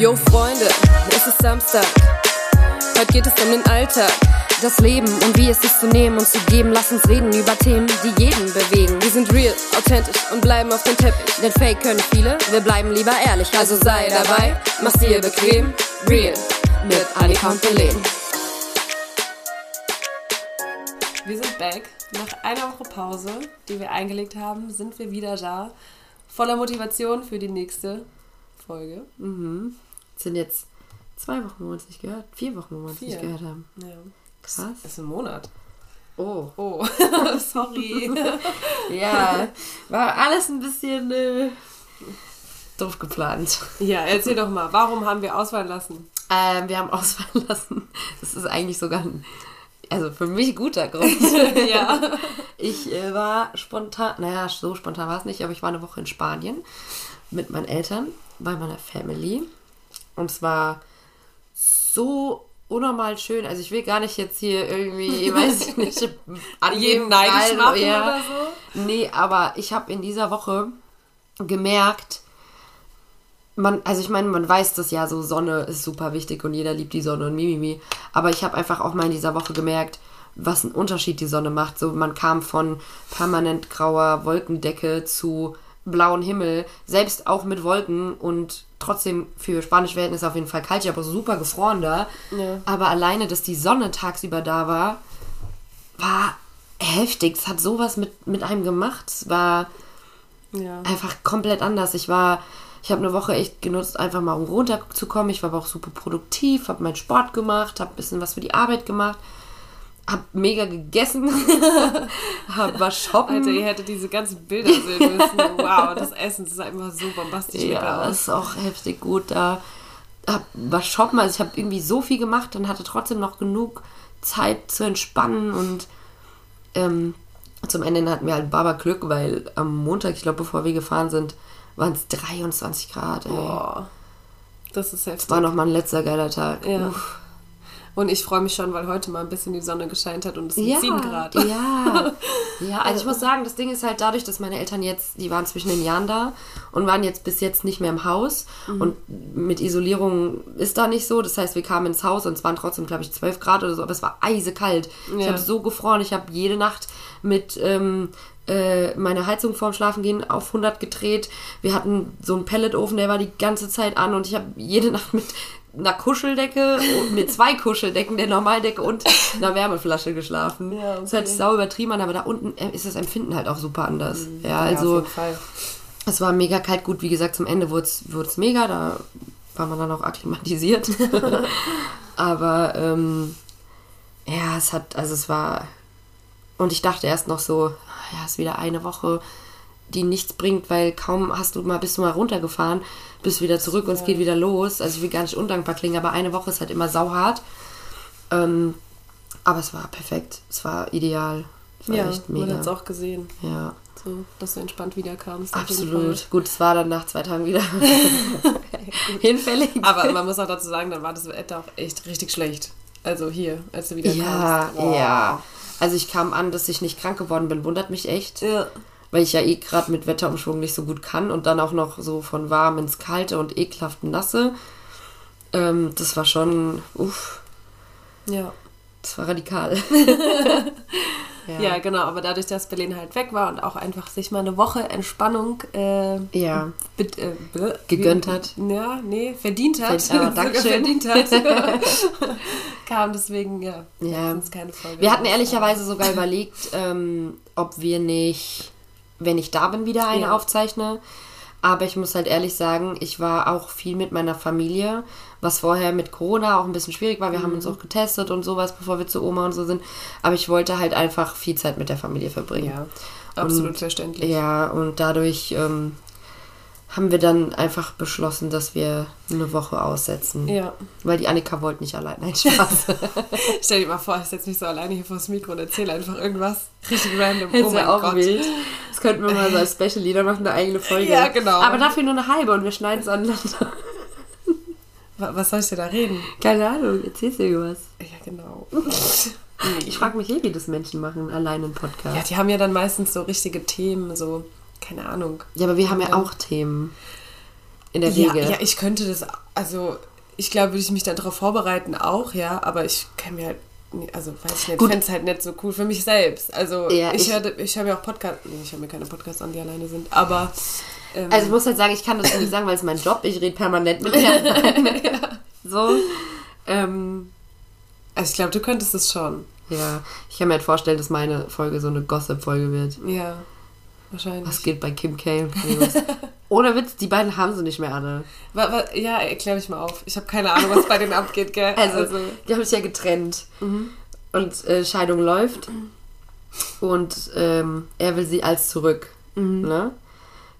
Yo Freunde, es ist Samstag. Heute geht es um den Alltag. Das Leben und wie es ist zu nehmen und zu geben. Lass uns reden über Themen, die jeden bewegen. Wir sind real, authentisch und bleiben auf dem Teppich. Denn Fake können viele, wir bleiben lieber ehrlich. Also sei dabei, mach's dir bequem. Real mit Annika und Belen. Wir sind back. Nach einer Woche Pause, die wir eingelegt haben, sind wir wieder da. Voller Motivation für die nächste Folge. Mhm. Sind jetzt zwei Wochen, wo wir uns nicht gehört, vier Wochen, wo wir uns Vier. nicht gehört haben. Ja. Krass. Ist ein Monat. Oh. Oh, sorry. Ja, war alles ein bisschen äh, doof geplant. ja, erzähl doch mal, warum haben wir ausfallen lassen? Ähm, wir haben ausfallen lassen. Das ist eigentlich sogar ein, also für mich guter Grund. ja. Ich äh, war spontan, naja, so spontan war es nicht, aber ich war eine Woche in Spanien mit meinen Eltern, bei meiner Family. Und es war so unnormal schön. Also ich will gar nicht jetzt hier irgendwie, ich weiß ich nicht, angeben, Jeden neidisch machen ja. oder so? Nee, aber ich habe in dieser Woche gemerkt, man, also ich meine, man weiß das ja, so Sonne ist super wichtig und jeder liebt die Sonne und mimimi. Aber ich habe einfach auch mal in dieser Woche gemerkt, was einen Unterschied die Sonne macht. So, man kam von permanent grauer Wolkendecke zu blauen Himmel, selbst auch mit Wolken und trotzdem für spanische Verhältnisse auf jeden Fall kalt. Ich habe super gefroren da. Ja. Aber alleine, dass die Sonne tagsüber da war, war heftig. Es hat sowas mit, mit einem gemacht. Es war Ja. einfach komplett anders. Ich war, ich habe eine Woche echt genutzt, einfach mal um runterzukommen. Ich war aber auch super produktiv, habe meinen Sport gemacht, habe ein bisschen was für die Arbeit gemacht, habe mega gegessen, habe was shoppen. Alter, ihr hättet diese ganzen Bilder sehen müssen. Wow, das Essen sah immer so bombastisch lecker ja, aus. ist auch heftig gut da. Hab was shoppen, also ich habe irgendwie so viel gemacht und hatte trotzdem noch genug Zeit zu entspannen und ähm, zum Ende hatten wir halt Baba Glück, weil am Montag, ich glaube, bevor wir gefahren sind, waren es 23 Grad. Ey. Boah. Das ist heftig. Das war nochmal ein letzter geiler Tag. Ja. Uff. Und ich freue mich schon, weil heute mal ein bisschen die Sonne gescheint hat und es sind Ja, 7 Grad. ja. Ja, also ich muss sagen, das Ding ist halt dadurch, dass meine Eltern jetzt, die waren zwischen den Jahren da und waren jetzt bis jetzt nicht mehr im Haus. Mhm. Und mit Isolierung ist da nicht so. Das heißt, wir kamen ins Haus und es waren trotzdem, glaube ich, 12 Grad oder so, aber es war eisekalt. Ich Ja. habe so gefroren. Ich habe jede Nacht mit ähm, äh, meine Heizung vorm Schlafengehen auf 100 gedreht. Wir hatten so einen Pelletofen, der war die ganze Zeit an und ich habe jede Nacht mit einer Kuscheldecke und mit zwei Kuscheldecken, der Normaldecke und einer Wärmeflasche geschlafen. Ja, Das hört sich sau übertrieben aber da unten äh, ist das Empfinden halt auch super anders. Ja, auf also Fall. es war mega kalt. Gut, wie gesagt, zum Ende wurde es mega, da war man dann auch akklimatisiert. aber ähm, ja, es hat, also es war. Und ich dachte erst noch so, ah ja, ist wieder eine Woche, die nichts bringt, weil kaum hast du mal, bist du mal runtergefahren, bist wieder zurück und es geht wieder los. Also ich will gar nicht undankbar klingen, aber eine Woche ist halt immer sauhart. Ähm, aber es war perfekt. Es war ideal. Es war Ja, echt man mega. hat es auch gesehen, ja, so, dass du entspannt wiederkamst. absolut. Gut, es war dann nach zwei Tagen wieder hinfällig. Aber man muss auch dazu sagen, dann war das Wetter auch echt richtig schlecht. Also hier, als du wieder Ja, kamst. Boah. ja. Also ich kam an, dass ich nicht krank geworden bin, wundert mich echt. Ja. Weil ich ja eh gerade mit Wetterumschwung nicht so gut kann und dann auch noch so von warm ins Kalte und ekelhaft nasse. Ähm, das war schon, uff, Ja. das war radikal. ja. genau. Aber dadurch, dass Berlin halt weg war und auch einfach sich mal eine Woche Entspannung äh, Ja, äh, Gegönnt hat. Ja, nee, verdient hat. Dankeschön. verdient hat. Kam deswegen, ja, Ja. keine Folge. wir hatten ehrlicherweise sogar überlegt, ähm, ob wir nicht, wenn ich da bin, wieder eine Ja. aufzeichne. Aber ich muss halt ehrlich sagen, ich war auch viel mit meiner Familie, was vorher mit Corona auch ein bisschen schwierig war. Wir haben uns Mhm. auch getestet und sowas, bevor wir zu Oma und so sind. Aber ich wollte halt einfach viel Zeit mit der Familie verbringen. Ja, absolut Und- verständlich. Ja, und dadurch ähm, haben wir dann einfach beschlossen, dass wir eine Woche aussetzen. Ja. Weil die Annika wollte nicht allein. Nein, Spaß. Stell dir mal vor, ich setze mich so alleine hier vor das Mikro und erzähle einfach irgendwas richtig random. Das oh mein auch Gott. wild. Das könnten wir mal so als Special Lieder machen, eine eigene Folge. Ja, genau. Aber dafür nur eine halbe und wir schneiden es aneinander. Wa- Was soll ich dir da reden? Keine Ahnung, erzählst du irgendwas? Ja, genau. Ich frage mich eh, wie das Menschen machen, allein im Podcast. Ja, die haben ja dann meistens so richtige Themen, so, keine Ahnung. Ja, aber wir haben ja auch Themen. In der Ja, Regel. ja, ich könnte das, also ich glaube, würde ich mich dann darauf vorbereiten auch, ja, aber ich kann mir halt, also weiß ich nicht, Gut. fände es halt nicht so cool für mich selbst. Also Ja, ich, ich- höre ich hör mir auch Podcasts, nee, ich höre mir keine Podcasts an, die alleine sind, aber ähm, Also ich muss halt sagen, ich kann das nicht sagen, weil es mein Job, ich rede permanent mit mir. So. Ähm, also ich glaube, du könntest es schon. ja, ich kann mir halt vorstellen, dass meine Folge so eine Gossip-Folge wird. Ja, wahrscheinlich. Was geht bei Kim K? Ohne Witz, die beiden haben sie nicht mehr alle. Ja, erklär mich mal auf. Ich habe keine Ahnung, was bei denen abgeht, gell? Also, die haben sich ja getrennt. Und äh, Scheidung läuft. Und ähm, er will sie als zurück. Ne?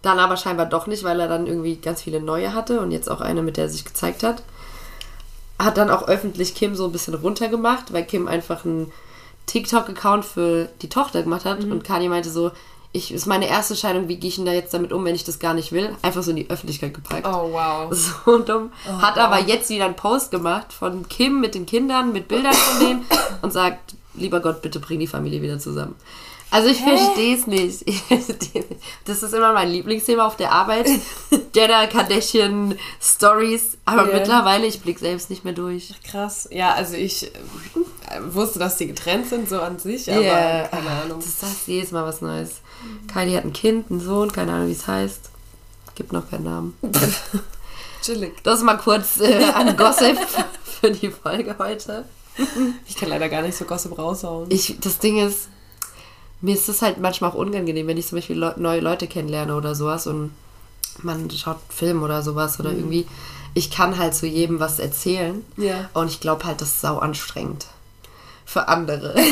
Dann aber scheinbar doch nicht, weil er dann irgendwie ganz viele neue hatte und jetzt auch eine, mit der er sich gezeigt hat. Hat dann auch öffentlich Kim so ein bisschen runtergemacht, weil Kim einfach einen TikTok-Account für die Tochter gemacht hat und Kanye meinte so, ich ist meine erste Scheidung, wie gehe ich denn da jetzt damit um, wenn ich das gar nicht will? Einfach so in die Öffentlichkeit gepackt. oh, wow. So dumm. Hat aber jetzt wieder einen Post gemacht von Kim mit den Kindern, mit Bildern von denen und sagt, lieber Gott, bitte bring die Familie wieder zusammen. Also ich verstehe es nicht. Das ist immer mein Lieblingsthema auf der Arbeit. Jenner Kardashian Stories. Aber Ja. mittlerweile, ich blick selbst nicht mehr durch. Krass. Ja, also ich äh, wusste, dass die getrennt sind, so an sich, aber Ja. keine Ahnung. Das sagt jedes Mal was Neues. Kylie hat ein Kind, einen Sohn, keine Ahnung, wie es heißt. Gibt noch keinen Namen. Chillig. Das mal kurz äh, an Gossip für die Folge heute. Ich kann leider gar nicht so Gossip raushauen. Ich, das Ding ist, mir ist es halt manchmal auch unangenehm, wenn ich zum Beispiel Leu neue Leute kennenlerne oder sowas und man schaut Film oder sowas oder irgendwie. Ich kann halt zu jedem was erzählen. Ja. Und ich glaube halt, das ist sau anstrengend. Für andere.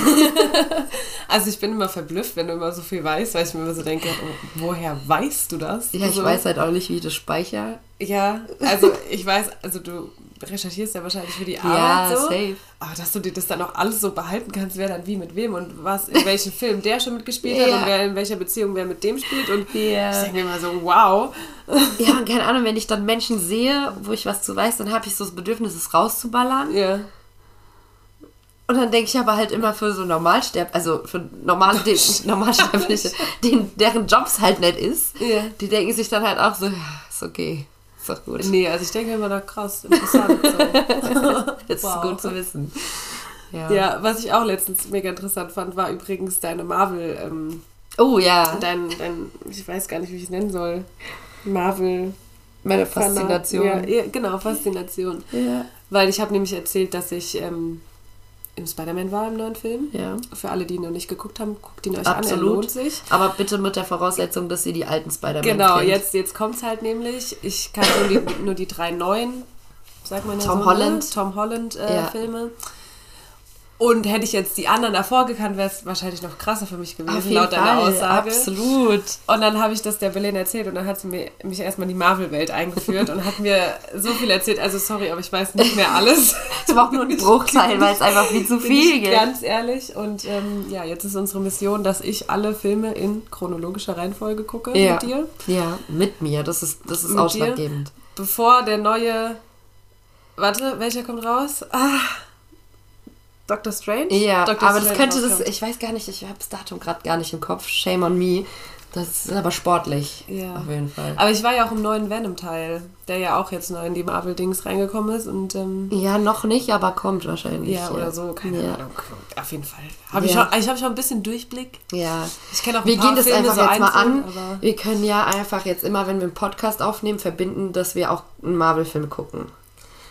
Also ich bin immer verblüfft, wenn du immer so viel weißt, weil ich mir immer so denke, oh, woher weißt du das? Ja, ich so, weiß halt auch nicht, wie ich das speichere. Ja, also ich weiß, also du recherchierst ja wahrscheinlich für die Ja, Arbeit so. safe. Aber dass du dir das dann auch alles so behalten kannst, wer dann wie mit wem und was, in welchem Film der schon mitgespielt hat Ja. und wer in welcher Beziehung wer mit dem spielt. Und Ja. ich denke mir immer so, wow. Ja, und keine Ahnung, wenn ich dann Menschen sehe, wo ich was zu weiß, dann habe ich so das Bedürfnis, es rauszuballern. Ja. Und dann denke ich aber halt immer für so Normalsterb, also für normale, den, Normalsterbliche, den, deren Jobs halt nicht ist, Ja. die denken sich dann halt auch so, ja, ist okay, ist doch gut. Nee, also ich denke immer, na krass, interessant. So. Das Wow. ist gut zu wissen. Ja. Ja, was ich auch letztens mega interessant fand, war übrigens deine Marvel, ähm, Oh ja, dein, dein, ich weiß gar nicht, wie ich es nennen soll. Marvel. meine Faszination. Ja, ja, genau, Faszination. Ja. Weil ich habe nämlich erzählt, dass ich ähm, im Spider-Man war im neuen Film. ja. Für alle, die ihn noch nicht geguckt haben, guckt ihn euch Absolut. an, er lohnt sich. Aber bitte mit der Voraussetzung, dass ihr die alten Spider-Man Genau, kennt. jetzt, jetzt kommt es halt nämlich. Ich kann nur die, nur die drei neuen, sagt man ja Tom so, Holland. Tom Holland äh, Ja. Filme. Und hätte ich jetzt die anderen davor gekannt, wäre es wahrscheinlich noch krasser für mich gewesen, Auf jeden laut deiner Aussage. absolut. Und dann habe ich das der Berlin erzählt und dann hat sie mir, mich erstmal in die Marvel-Welt eingeführt und hat mir so viel erzählt. Also sorry, aber ich weiß nicht mehr alles. Es war auch nur ein Bruchteil, weil es einfach viel zu viel gibt. Ganz ehrlich. Und ähm, ja, jetzt ist unsere Mission, dass ich alle Filme in chronologischer Reihenfolge gucke Ja. mit dir. Ja, mit mir, das ist, das ist Mit dir? ausschlaggebend. Bevor der neue. Warte, welcher kommt raus? Ah, Doctor Strange? Ja, Doctor aber das Strange könnte das, rauskommt. ich weiß gar nicht, ich habe das Datum gerade gar nicht im Kopf. Shame on me. Das ist aber sportlich. Ja. Auf jeden Fall. Aber ich war ja auch im neuen Venom-Teil, der ja auch jetzt neu in die Marvel-Dings reingekommen ist. Und ähm, Ja, noch nicht, aber kommt wahrscheinlich. ja, oder so, keine ja. Ahnung. Auf jeden Fall. Hab ich, Ja. schon, ich habe schon ein bisschen Durchblick. Ja. Ich kenne auch ein Wir paar gehen das Filme einfach so jetzt mal einzeln, an. aber- Wir können ja einfach jetzt immer, wenn wir einen Podcast aufnehmen, verbinden, dass wir auch einen Marvel-Film gucken.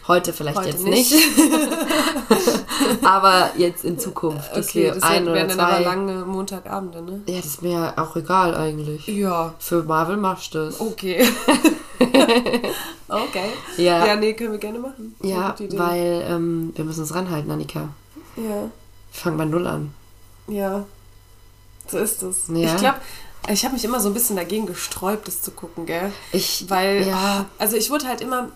Heute vielleicht Heute jetzt nicht. aber jetzt in Zukunft, dass Okay, wir das ein oder dann aber lange Montagabende, ne? Ja, das ist mir ja auch egal eigentlich. Ja. Für Marvel machst du das. Okay. okay. Ja. Ja, nee, können wir gerne machen. Ja, weil ähm, wir müssen uns ranhalten, Annika. Ja, Wir fangen bei Null an. ja. So ist es. Ja. Ich glaube, ich habe mich immer so ein bisschen dagegen gesträubt, das zu gucken, gell? Ich, Weil, ja, also ich wurde halt immer,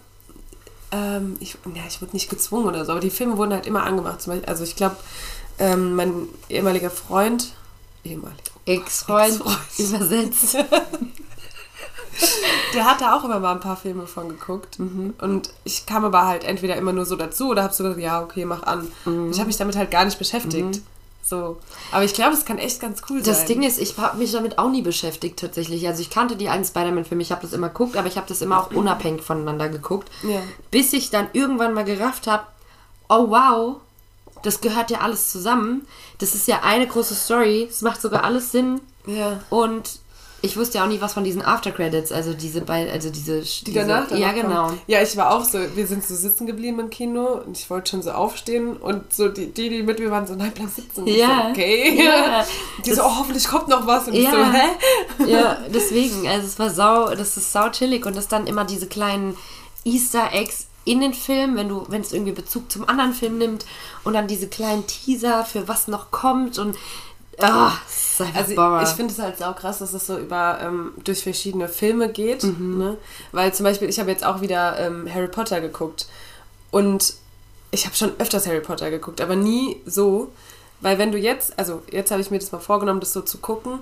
ähm, ich, ja, ich wurde nicht gezwungen oder so, aber die Filme wurden halt immer angemacht. Beispiel, also ich glaube, ähm, mein ehemaliger Freund, ehemalig, Ex-Freund Ex-Freund. übersetzt. der hat da auch immer mal ein paar Filme von geguckt. Mhm. Und ich kam aber halt entweder immer nur so dazu oder habe so gesagt, ja, okay, mach an. Mhm. Ich habe mich damit halt gar nicht beschäftigt. So. Aber ich glaube, es kann echt ganz cool Das sein. Ding ist, ich habe mich damit auch nie beschäftigt tatsächlich. Also ich kannte die alten Spider-Man-Filme, ich habe das immer geguckt, aber ich habe das immer auch unabhängig voneinander geguckt. Ja. Bis ich dann irgendwann mal gerafft habe, oh wow, das gehört ja alles zusammen. Das ist ja eine große Story, es macht sogar alles Sinn. Ja. Und ich wusste ja auch nie was von diesen After-Credits, also diese bei, also diese... Die diese, danach Ja, genau. kommen. Ja, ich war auch so, wir sind so sitzen geblieben im Kino und ich wollte schon so aufstehen und so die, die, die mit mir waren so, nein, bleib sitzen. Ja. So, okay. Ja. Die so, oh, hoffentlich kommt noch was. Und ich Ja. so, hä? Ja, deswegen, also es war sau, das ist sau chillig und das dann immer diese kleinen Easter Eggs in den Film, wenn du, wenn es irgendwie Bezug zum anderen Film nimmt und dann diese kleinen Teaser für was noch kommt und ah, ist einfach Also ich finde es halt sau krass, dass es so über ähm, durch verschiedene Filme geht. Mhm. Ne? Weil zum Beispiel, ich habe jetzt auch wieder ähm, Harry Potter geguckt. Und ich habe schon öfters Harry Potter geguckt, aber nie so. Weil wenn du jetzt, also jetzt habe ich mir das mal vorgenommen, das so zu gucken,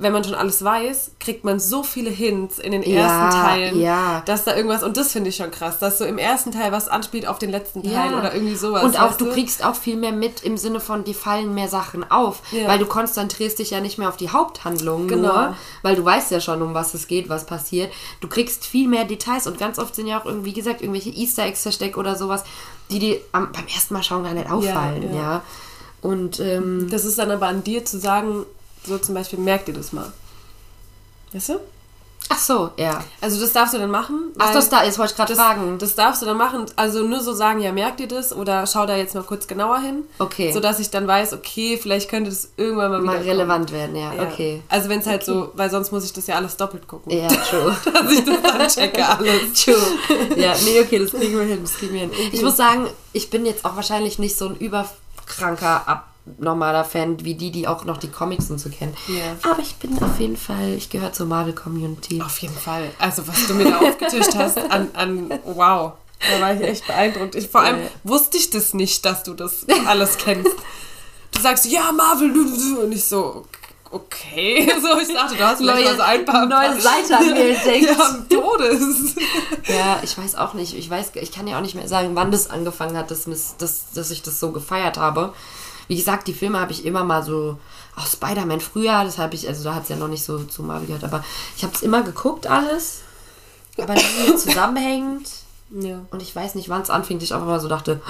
wenn man schon alles weiß, kriegt man so viele Hints in den Ja, ersten Teilen, ja. dass da irgendwas, und das finde ich schon krass, dass so im ersten Teil was anspielt auf den letzten Teil oder irgendwie sowas. Und auch du kriegst auch viel mehr mit im Sinne von, dir fallen mehr Sachen auf. Ja. Weil du konzentrierst dich ja nicht mehr auf die Haupthandlung Genau. nur, weil du weißt ja schon, um was es geht, was passiert. Du kriegst viel mehr Details und ganz oft sind ja auch irgendwie, wie gesagt, irgendwelche Easter Eggs versteckt oder sowas, die dir beim ersten Mal schauen gar nicht auffallen, ja. ja. Und ähm, Das ist dann aber an dir zu sagen, so zum Beispiel, merk dir das mal. Weißt du? ach so, ja. Also das darfst du dann machen. Ach, das da ist, wollte ich gerade das, fragen. Das darfst du dann machen. Also nur so sagen, ja, merk dir das oder schau da jetzt mal kurz genauer hin. Okay. Sodass ich dann weiß, okay, vielleicht könnte das irgendwann mal mal relevant werden, ja, Ja. okay. Also wenn es halt so, weil sonst muss ich das ja alles doppelt gucken. Ja, true. Dass ich das dann checke alles. True. Ja, nee, okay, das kriegen wir hin, das kriegen wir hin. Ich muss sagen, ich bin jetzt auch wahrscheinlich nicht so ein überkranker, abnormaler Fan wie die, die auch noch die Comics und so kennen. Ja. Aber ich bin auf jeden Fall, ich gehöre zur Marvel-Community. Auf jeden Fall. Also was du mir da aufgetischt hast, an, an wow. Da war ich echt beeindruckt. Ich, vor allem Ja. wusste ich das nicht, dass du das alles kennst. Du sagst, ja, Marvel, und ich so, okay. So, ich dachte, du hast vielleicht Neue- mal so ein paar, neue Seite an mir entdeckt. Ja, Todes. Ja, ich weiß auch nicht. Ich weiß, ich kann ja auch nicht mehr sagen, wann das angefangen hat, dass, dass, dass ich das so gefeiert habe. Wie gesagt, die Filme habe ich immer mal so. Auch Spider-Man früher, das habe ich, also da hat es ja noch nicht so zu Marvel gehört, aber ich habe es immer geguckt, alles. Aber nie zusammenhängend. Ja. Und ich weiß nicht, wann es anfing, dass ich einfach mal so dachte,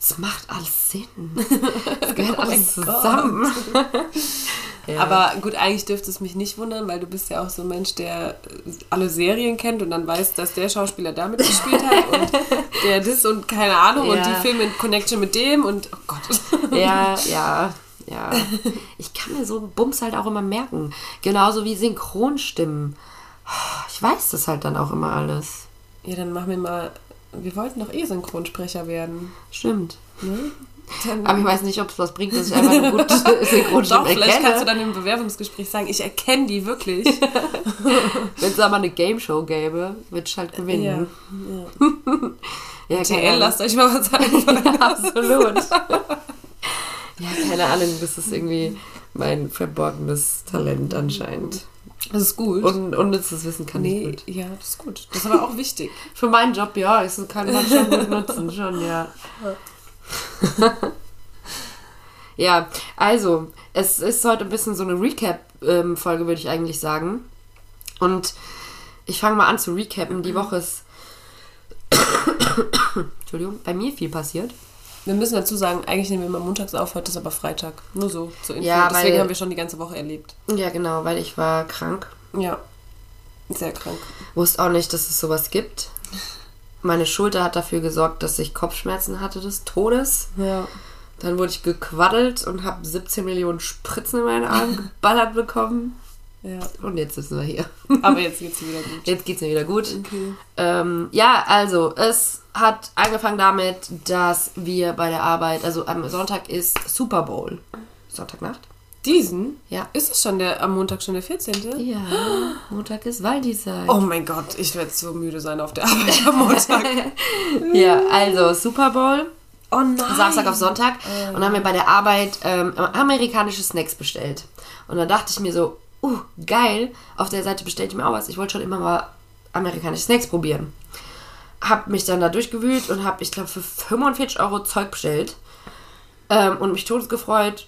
es macht alles Sinn. Es gehört Oh alles zusammen. ja. Aber gut, eigentlich dürfte es mich nicht wundern, weil du bist ja auch so ein Mensch, der alle Serien kennt und dann weiß, dass der Schauspieler damit gespielt hat und der das und keine Ahnung und Ja. die Filme in Connection mit dem und oh Gott. Ja, ja, ja. Ich kann mir so einen Bums halt auch immer merken. Genauso wie Synchronstimmen. Ich weiß das halt dann auch immer alles. Ja, dann machen wir mal. Wir wollten doch eh Synchronsprecher werden. Stimmt. Ne? Dann, Aber ich weiß nicht, ob es was bringt, dass ich einfach eine gute Synchronstimmen doch, vielleicht erkenne. kannst du dann im Bewerbungsgespräch sagen, ich erkenne die wirklich. Wenn es da mal eine Game Show gäbe, würde ich halt gewinnen. ja. Ja, keine TL, lasst euch mal was einfallen. Absolut. ja, keine Ahnung, das ist irgendwie mein verborgenes Talent anscheinend. Das ist gut. Und unnützes Wissen kann ich nee, gut. ja, das ist gut. Das ist aber auch wichtig. Für meinen Job, ja, das kann man schon gut nutzen, schon, ja. Ja, also, es ist heute ein bisschen so eine Recap-Folge, würde ich eigentlich sagen. Und ich fange mal an zu recappen. Die Woche ist, Entschuldigung, bei mir viel passiert. Wir müssen dazu sagen, eigentlich nehmen wir immer montags auf, heute ist aber Freitag. Nur so zur Info. Ja, Deswegen weil- haben wir schon die ganze Woche erlebt. Ja, genau, weil ich war krank. Ja. Sehr krank. Wusste auch nicht, dass es sowas gibt. Meine Schulter hat dafür gesorgt, dass ich Kopfschmerzen hatte des Todes. Ja. Dann wurde ich gequaddelt und habe 17 Millionen Spritzen in meinen Arm geballert bekommen. ja. Und jetzt sitzen wir hier. Aber jetzt geht's dir wieder gut. Jetzt geht's mir wieder gut. Okay. Ähm, ja, also es hat angefangen damit, dass wir bei der Arbeit, also am Sonntag ist Super Bowl. Sonntagnacht? Diesen? Ja. Ist es schon der am Montag schon der 14.? Ja, Montag ist Waldi-Zeit. Oh mein Gott, ich werde so müde sein auf der Arbeit am Montag. Ja, also Super Bowl. Oh nein. Samstag auf Sonntag und dann haben wir bei der Arbeit ähm, amerikanische Snacks bestellt. Und dann dachte ich mir so, uh, geil, auf der Seite bestellt ich mir auch was. Ich wollte schon immer mal amerikanische Snacks probieren. Hab mich dann da durchgewühlt und habe, ich glaube, für 45 Euro Zeug bestellt. ähm, und mich todesgefreut.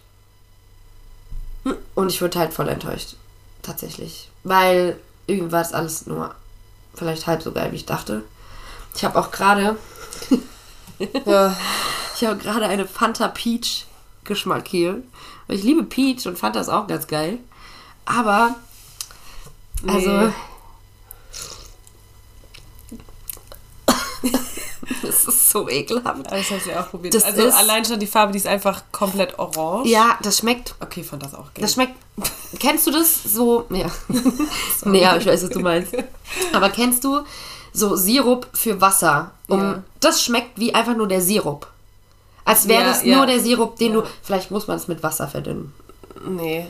Und ich wurde halt voll enttäuscht. Tatsächlich. Weil irgendwie war das alles nur vielleicht halb so geil, wie ich dachte. Ich habe auch gerade Ja. ich habe gerade eine Fanta Peach Geschmack hier. Ich liebe Peach und Fanta ist auch ganz geil. Aber also das ist so ekelhaft. Das habe ich auch probiert. Das also allein schon die Farbe, die ist einfach komplett orange. Ja, das schmeckt Okay, fand das auch geil. Das schmeckt. Kennst du das so? Ja. nee, aber ich weiß, was du meinst. Aber kennst du so Sirup für Wasser? Um, Ja. Das schmeckt wie einfach nur der Sirup. Als wäre Ja, das ja. nur der Sirup, den Ja. du. Vielleicht muss man es mit Wasser verdünnen. Nee.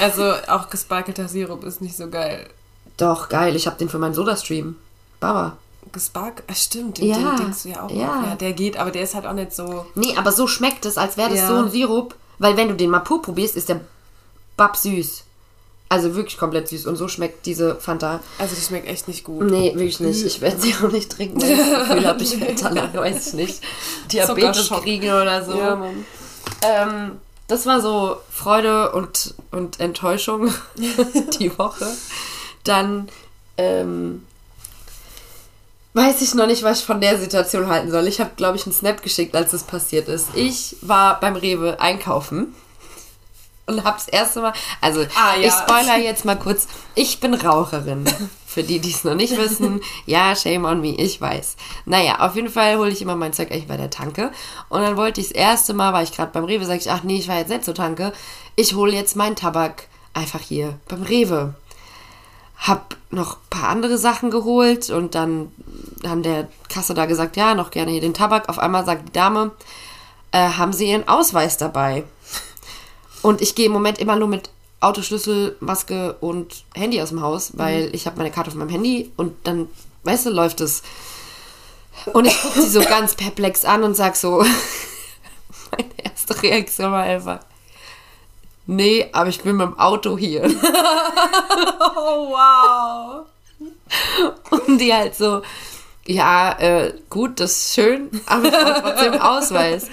Also auch gesparkelter Sirup ist nicht so geil. Doch, geil. Ich habe den für meinen Soda-Stream. Baba. Gespark, ah, stimmt, den, Ja, den denkst du ja auch. ja. Ja, der geht, aber der ist halt auch nicht so. Nee, aber so schmeckt es, als wäre das Ja. so ein Sirup. Weil wenn du den mal pur probierst, ist der bab süß. Also wirklich komplett süß. Und so schmeckt diese Fanta. Also die schmeckt echt nicht gut. Nee, wirklich nicht. Ich werde sie auch nicht trinken, ich das Gefühl habe, ich werde danach, weiß ich nicht, Diabetes kriegen oder so. Ja, Mann. ähm, das war so Freude und, und Enttäuschung die Woche. Dann ähm, weiß ich noch nicht, was ich von der Situation halten soll. Ich habe, glaube ich, einen Snap geschickt, als es passiert ist. Ich war beim Rewe einkaufen und habe das erste Mal, also Ah, ja. ich spoiler jetzt mal kurz, ich bin Raucherin. Für die, die es noch nicht wissen, ja, shame on me, ich weiß. Naja, auf jeden Fall hole ich immer mein Zeug eigentlich bei der Tanke. Und dann wollte ich das erste Mal, war ich gerade beim Rewe, sage ich, ach nee, ich war jetzt nicht zur Tanke. Ich hole jetzt meinen Tabak einfach hier beim Rewe. Hab noch ein paar andere Sachen geholt und dann haben der Kasse da gesagt, ja, noch gerne hier den Tabak. Auf einmal sagt die Dame, äh, haben Sie Ihren Ausweis dabei? Und ich gehe im Moment immer nur mit Autoschlüssel, Maske und Handy aus dem Haus, weil ich habe meine Karte auf meinem Handy und dann, weißt du, läuft es. Und ich gucke sie so ganz perplex an und sag so, meine erste Reaktion war einfach, nee, aber ich bin mit dem Auto hier. Oh, wow. Und die halt so, ja, äh, gut, das ist schön, aber ich brauche trotzdem Ausweis.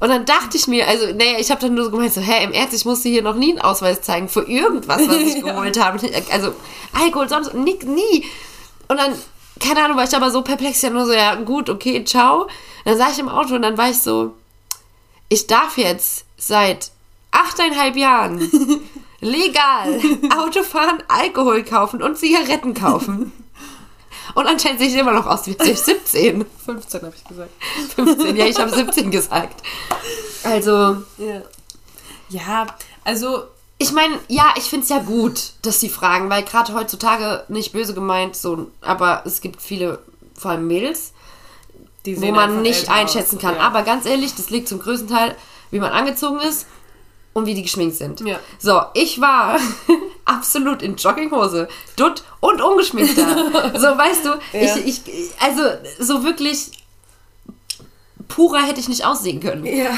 Und dann dachte ich mir, also, naja, ich habe dann nur so gemeint, so, hä, im Ernst, ich musste hier noch nie einen Ausweis zeigen für irgendwas, was ich geholt habe. Also, Alkohol, sonst, nix, nie. Und dann, keine Ahnung, war ich aber so perplex, ja nur so, ja, gut, okay, ciao. dann saß ich im Auto und dann war ich so, ich darf jetzt seit achteinhalb Jahren legal Auto fahren, Alkohol kaufen und Zigaretten kaufen. Und anscheinend sehe ich immer noch aus wie 17. 15 habe ich gesagt. 15, ja, ich habe 17 gesagt. Also, Ja. Ja, also ich meine, ja, ich finde es ja gut, dass sie fragen, weil gerade heutzutage nicht böse gemeint, so, aber es gibt viele, vor allem Mädels, die wo man nicht einschätzen aus. kann. Ja. Aber ganz ehrlich, das liegt zum größten Teil, wie man angezogen ist und wie die geschminkt sind. Ja. So, ich war absolut in Jogginghose, dutt und ungeschminkt da. so, weißt du, Ja. ich, ich, also so wirklich purer hätte ich nicht aussehen können. Ja.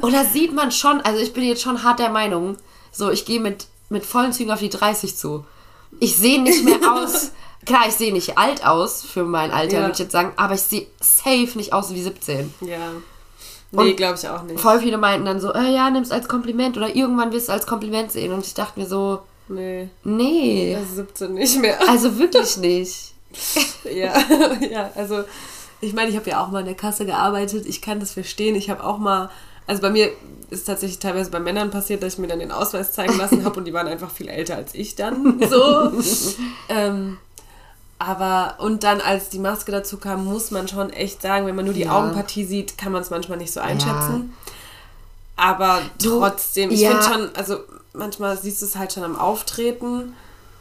Und da sieht man schon, also ich bin jetzt schon hart der Meinung, so ich gehe mit, mit vollen Zügen auf die 30 zu. Ich sehe nicht mehr aus, klar, ich sehe nicht alt aus für mein Alter, Ja. würde ich jetzt sagen, aber ich sehe safe nicht aus wie 17. Ja. Nee, glaube ich auch nicht. Voll viele meinten dann so, äh, ja, nimm's als Kompliment oder irgendwann wirst du als Kompliment sehen. Und ich dachte mir so, Nee, nee, ist 17 nicht mehr. also wirklich nicht. Ja, ja, also ich meine, ich habe ja auch mal in der Kasse gearbeitet. Ich kann das verstehen. Ich habe auch mal, also bei mir ist tatsächlich teilweise bei Männern passiert, dass ich mir dann den Ausweis zeigen lassen habe und die waren einfach viel älter als ich dann. So. ähm, aber und dann, als die Maske dazu kam, muss man schon echt sagen, wenn man nur die Ja. Augenpartie sieht, kann man es manchmal nicht so einschätzen. Aber Du- trotzdem, ich ja. finde schon, also manchmal siehst du es halt schon am Auftreten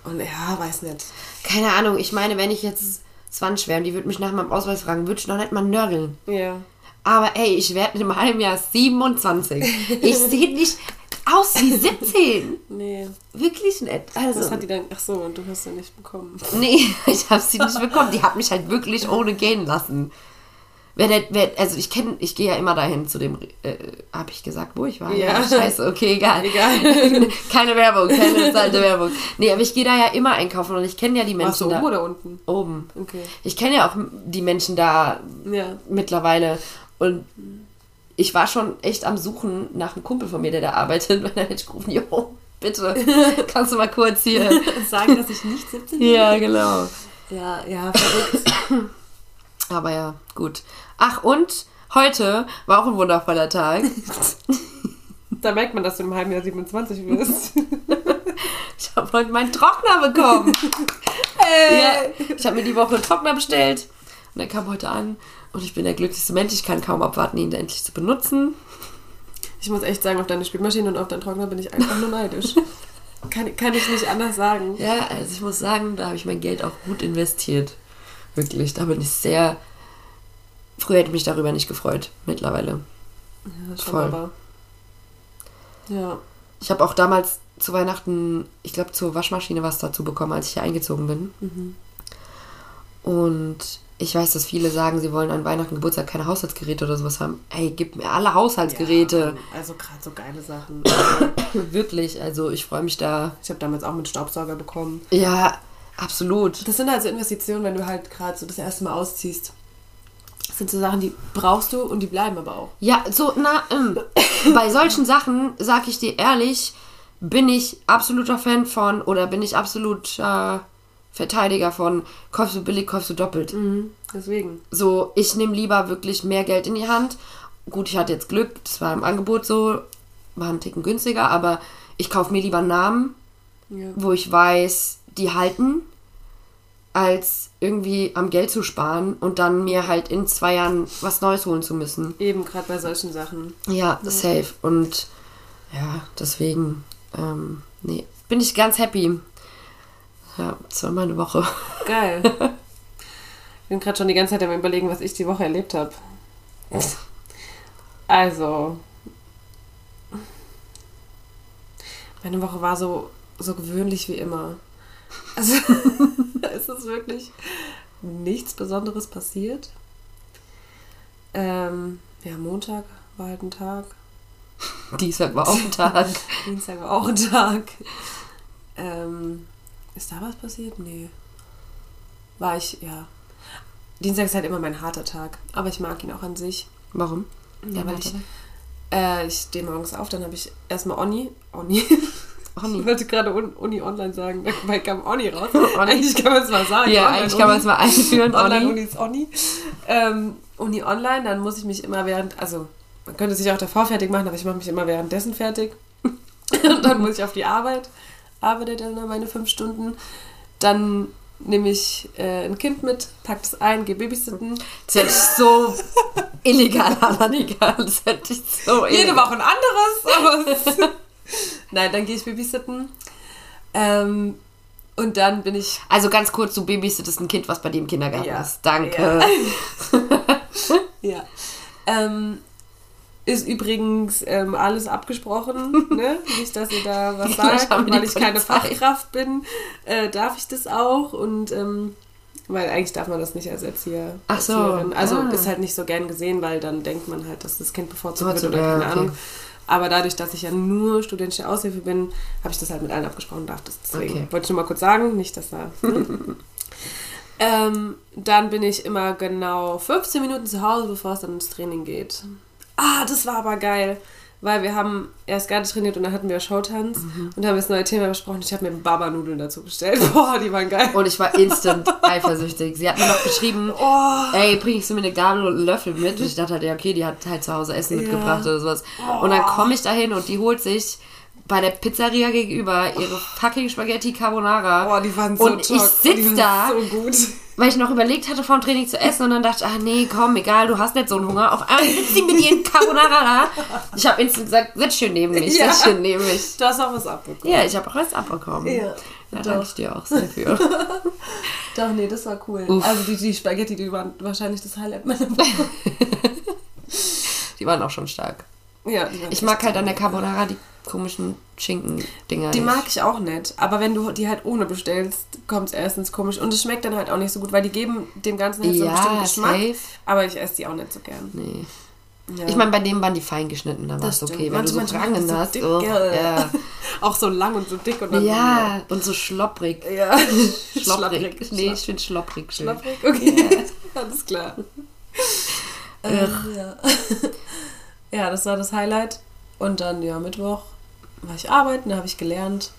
und ja, weiß nicht. Keine Ahnung, ich meine, wenn ich jetzt 20 wäre und die würde mich nach meinem Ausweis fragen, würde ich noch nicht mal nörgeln. Ja. Aber ey, ich werde in einem halben Jahr 27. Ich sehe nicht aus wie 17. Nee. Wirklich nicht. Also, Das hat die dann. Ach so, und du hast ja nicht bekommen. nee, ich habe sie nicht bekommen. Die hat mich halt wirklich ohne gehen lassen. Wer, der, wer, also ich kenne, ich gehe ja immer dahin zu dem, äh, habe ich gesagt, wo ich war? Ja. Scheiße, okay, egal. Egal. keine Werbung, keine bezahlte Werbung. Nee, aber ich gehe da ja immer einkaufen und ich kenne ja die Warst du Menschen oben da. oder unten? Oben. Okay. Ich kenne ja auch die Menschen da Ja. mittlerweile. Und ich war schon echt am Suchen nach einem Kumpel von mir, der da arbeitet, weil dann hätte ich gerufen, jo, bitte, kannst du mal kurz hier. Sagen, dass ich nicht 17 bin? ja, genau. Ja, ja, verrückt. Aber ja, gut. Ach, und heute war auch ein wundervoller Tag. Da merkt man, dass du im halben Jahr 27 wirst. Ich habe heute meinen Trockner bekommen. Äh. ja, ich habe mir die Woche einen Trockner bestellt und der kam heute an und ich bin der glücklichste Mensch. Ich kann kaum abwarten, ihn endlich zu benutzen. Ich muss echt sagen, auf deine Spülmaschine und auf deinen Trockner bin ich einfach nur neidisch. Kann, kann ich nicht anders sagen. Ja, also ich muss sagen, da habe ich mein Geld auch gut investiert. Wirklich, da bin ich sehr. Früher hätte ich mich darüber nicht gefreut. Mittlerweile. Ja, schon Voll. aber. Ja. Ich habe auch damals zu Weihnachten, ich glaube, zur Waschmaschine was dazu bekommen, als ich hier eingezogen bin. Mhm. Und ich weiß, dass viele sagen, sie wollen an Weihnachten, Geburtstag keine Haushaltsgeräte oder sowas haben. Ey, gib mir alle Haushaltsgeräte. Ja, also gerade so geile Sachen. Wirklich, also ich freue mich da. Ich habe damals auch mit Staubsauger bekommen. Ja, absolut. Das sind halt so Investitionen, wenn du halt gerade so das erste Mal ausziehst. Das sind so Sachen, die brauchst du und die bleiben aber auch. Ja, so, na, ähm, bei solchen Sachen, sag ich dir ehrlich, bin ich absoluter Fan von oder bin ich absoluter Verteidiger von, kaufst du billig, kaufst du doppelt. Deswegen. So, ich nehme lieber wirklich mehr Geld in die Hand. Gut, ich hatte jetzt Glück, das war im Angebot so, war ein Ticken günstiger, aber ich kaufe mir lieber Namen, Ja. wo ich weiß, die halten, als irgendwie am Geld zu sparen und dann mir halt in zwei Jahren was Neues holen zu müssen. Eben gerade bei solchen Sachen. Ja, safe. Und ja, deswegen, ähm, nee, bin ich ganz happy. Ja, das war meine Woche. Geil. Ich bin gerade schon die ganze Zeit am überlegen, was ich die Woche erlebt habe. Also. Meine Woche war so, so gewöhnlich wie immer. Also, es ist wirklich nichts Besonderes passiert. Ähm, ja, Montag war halt ein Tag. Dienstag war auch ein Tag. Dienstag war auch ein Tag. Ähm, ist da was passiert? Nee. War ich, ja. Dienstag ist halt immer mein harter Tag. Aber ich mag ihn auch an sich. Warum? Ja, weil ich, äh, ich stehe morgens auf, dann habe ich erstmal Oni. Oni. Oni. Ich wollte gerade Un- Uni online sagen, dabei kam Oni raus. Eigentlich kann man es mal sagen. Ja, Online eigentlich kann man es mal einführen, Online Oni. Uni ist Oni. Ähm, Uni online, dann muss ich mich immer während, also man könnte sich auch davor fertig machen, aber ich mache mich immer währenddessen fertig. Und dann muss ich auf die Arbeit, arbeite dann da meine fünf Stunden. Dann nehme ich äh, ein Kind mit, pack es ein, gehe babysitten. Das hätte ich so illegal, aber egal. Das hätte ich so illegal. Jede Woche ein anderes. Aber Nein, dann gehe ich babysitten. Ähm, und dann bin ich Also ganz kurz, du babysittest ein Kind, was bei dir im Kindergarten Ja. ist. Danke. Ja. Ähm, ist übrigens ähm, alles abgesprochen, ne? Nicht, dass ihr da was sagt, weil ich keine Polizei. Fachkraft bin, äh, darf ich das auch und ähm, weil eigentlich darf man das nicht als Erzieher. Ach so, Erzieherin. Also ah. ist halt nicht so gern gesehen, weil dann denkt man halt, dass das Kind bevorzugt wird Bevorzugt, oder ja, keine okay. Ahnung. Aber dadurch, dass ich ja nur studentische Aushilfe bin, habe ich das halt mit allen abgesprochen, darf das. Deswegen Okay. wollte ich nur mal kurz sagen, nicht, dass da. Ne? ähm, dann bin ich immer genau 15 Minuten zu Hause, bevor es dann ins Training geht. Ah, das war aber geil. Weil wir haben erst gerade trainiert und dann hatten wir Showtanz Mhm. und haben das neue Thema besprochen. Ich habe mir Baba-Nudeln dazu bestellt. Boah, die waren geil. Und ich war instant eifersüchtig. Sie hat mir noch geschrieben, Oh, ey, bringst du mir eine Gabel und einen Löffel mit? Und ich dachte halt, ja, okay, die hat halt zu Hause Essen Ja. mitgebracht oder sowas. Und dann komme ich dahin und die holt sich bei der Pizzeria gegenüber ihre fucking Spaghetti Carbonara. boah, die waren so und ich top. sitz die waren da, So gut. weil ich noch überlegt hatte, vor dem Training zu essen und dann dachte ich, ah nee, komm, egal, du hast nicht so einen Hunger. Auf einmal sitzt sie mit ihren Carbonara da. Ich habe instant gesagt, sitz schön neben mich, Ja. sitz schön neben mich. Du hast auch was abbekommen. Ja, ich habe auch was abbekommen. Ja, Da danke ich dir auch sehr für. Doch, nee, das war cool. Uff. Also die, die Spaghetti, die waren wahrscheinlich das Highlight meiner Woche. Die waren auch schon stark. Ja, Ich mag halt an der Carbonara die komischen Schinken-Dinger. Die nicht. mag ich auch nicht. Aber wenn du die halt ohne bestellst, kommt es erstens komisch. Und es schmeckt dann halt auch nicht so gut, weil die geben dem Ganzen halt so einen bestimmten Ja, Geschmack. safe. Aber ich esse die auch nicht so gern. Nee. Ja. Ich meine, bei dem waren die fein geschnitten, dann war Das es okay. Wenn du so Manche- manche Prangen machen hast. so oh, ja. auch so lang und so dick und dann ja, und so schlopprig. Ja. Schlopprig. Nee, ich finde schlopprig schön. Schlopprig, okay. Alles klar. Ähm, ja. Ja, das war das Highlight. Und dann, ja, Mittwoch war ich arbeiten, da habe ich gelernt.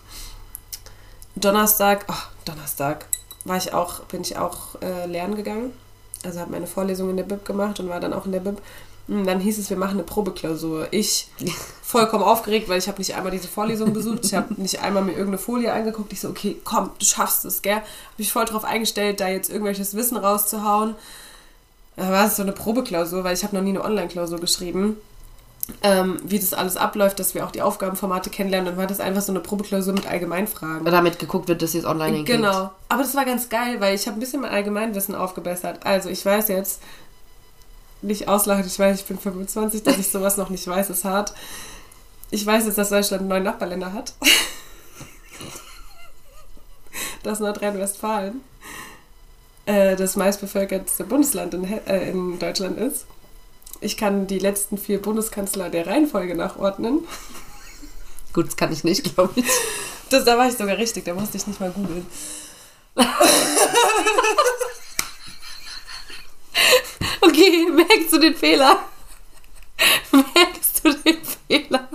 Donnerstag, ach, Donnerstag war ich auch, bin ich auch äh, lernen gegangen. Also habe meine Vorlesung in der Bib gemacht und war dann auch in der Bib. Und dann hieß es, wir machen eine Probeklausur. Ich vollkommen aufgeregt, weil ich habe nicht einmal diese Vorlesung besucht. Ich habe nicht einmal mir irgendeine Folie angeguckt. Ich so, okay, komm, du schaffst es, gell? Habe mich voll drauf eingestellt, da jetzt irgendwelches Wissen rauszuhauen. Da war es so eine Probeklausur, weil ich habe noch nie eine Online-Klausur geschrieben. Ähm, wie das alles abläuft, dass wir auch die Aufgabenformate kennenlernen. Dann war das einfach so eine Probeklausur mit Allgemeinfragen. Damit geguckt wird, dass ihr es online hinkriegt. Genau. Aber das war ganz geil, weil ich habe ein bisschen mein Allgemeinwissen aufgebessert. Also ich weiß jetzt, nicht auslachen, ich weiß, ich bin 25, dass ich sowas noch nicht weiß, ist hart. Ich weiß jetzt, dass Deutschland neun Nachbarländer hat. dass Nordrhein-Westfalen äh, das meistbevölkertste Bundesland in, äh, in Deutschland ist. Ich kann die letzten vier Bundeskanzler der Reihenfolge nachordnen. Gut, das kann ich nicht, glaube ich. Das, da war ich sogar richtig, da musste ich nicht mal googeln. Okay, merkst du den Fehler? Merkst du den Fehler?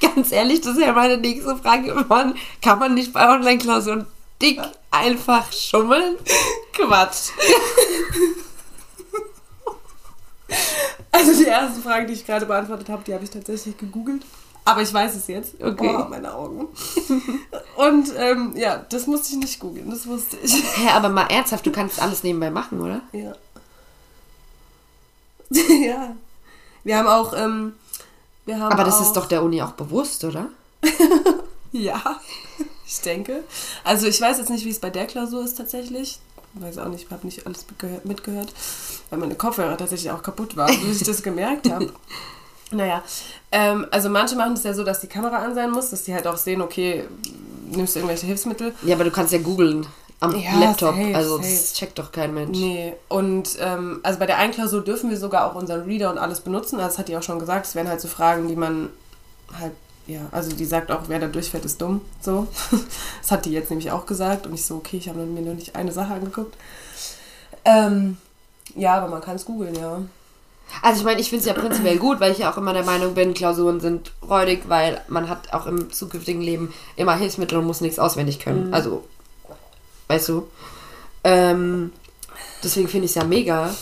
Ganz ehrlich, das ist ja meine nächste Frage. Man, kann man nicht bei Online-Klausuren dick einfach schummeln? Quatsch. Also die erste Frage, die ich gerade beantwortet habe, die habe ich tatsächlich gegoogelt. Aber ich weiß es jetzt. Okay. Oh, meine Augen. Und ähm, ja, das musste ich nicht googeln, das wusste ich. Hä, aber mal ernsthaft, du kannst alles nebenbei machen, oder? Ja. ja. Wir haben auch, ähm, wir haben Aber das auch, ist doch der Uni auch bewusst, oder? Ja, ich denke. Also ich weiß jetzt nicht, wie es bei der Klausur ist tatsächlich. Weiß auch nicht, ich habe nicht alles mitgehört, weil meine Kopfhörer tatsächlich auch kaputt waren, bis ich das gemerkt habe. Naja, ähm, also manche machen es ja so, dass die Kamera an sein muss, dass die halt auch sehen, okay, nimmst du irgendwelche Hilfsmittel. Ja, aber du kannst ja googeln am Ja, Laptop. safe, also safe. das checkt doch kein Mensch. Nee, und ähm, also bei der einen Klausur dürfen wir sogar auch unseren Reader und alles benutzen. Also das hat die auch schon gesagt, es wären halt so Fragen, die man halt, ja, also die sagt auch, wer da durchfällt, ist dumm. So. Das hat die jetzt nämlich auch gesagt. Und ich so, okay, ich habe mir nur nicht eine Sache angeguckt. Ähm, ja, aber man kann es googeln, ja. Also ich meine, ich finde es ja prinzipiell gut, weil ich ja auch immer der Meinung bin, Klausuren sind räudig, weil man hat auch im zukünftigen Leben immer Hilfsmittel und muss nichts auswendig können. Also, weißt du. Ähm, deswegen finde ich es ja mega.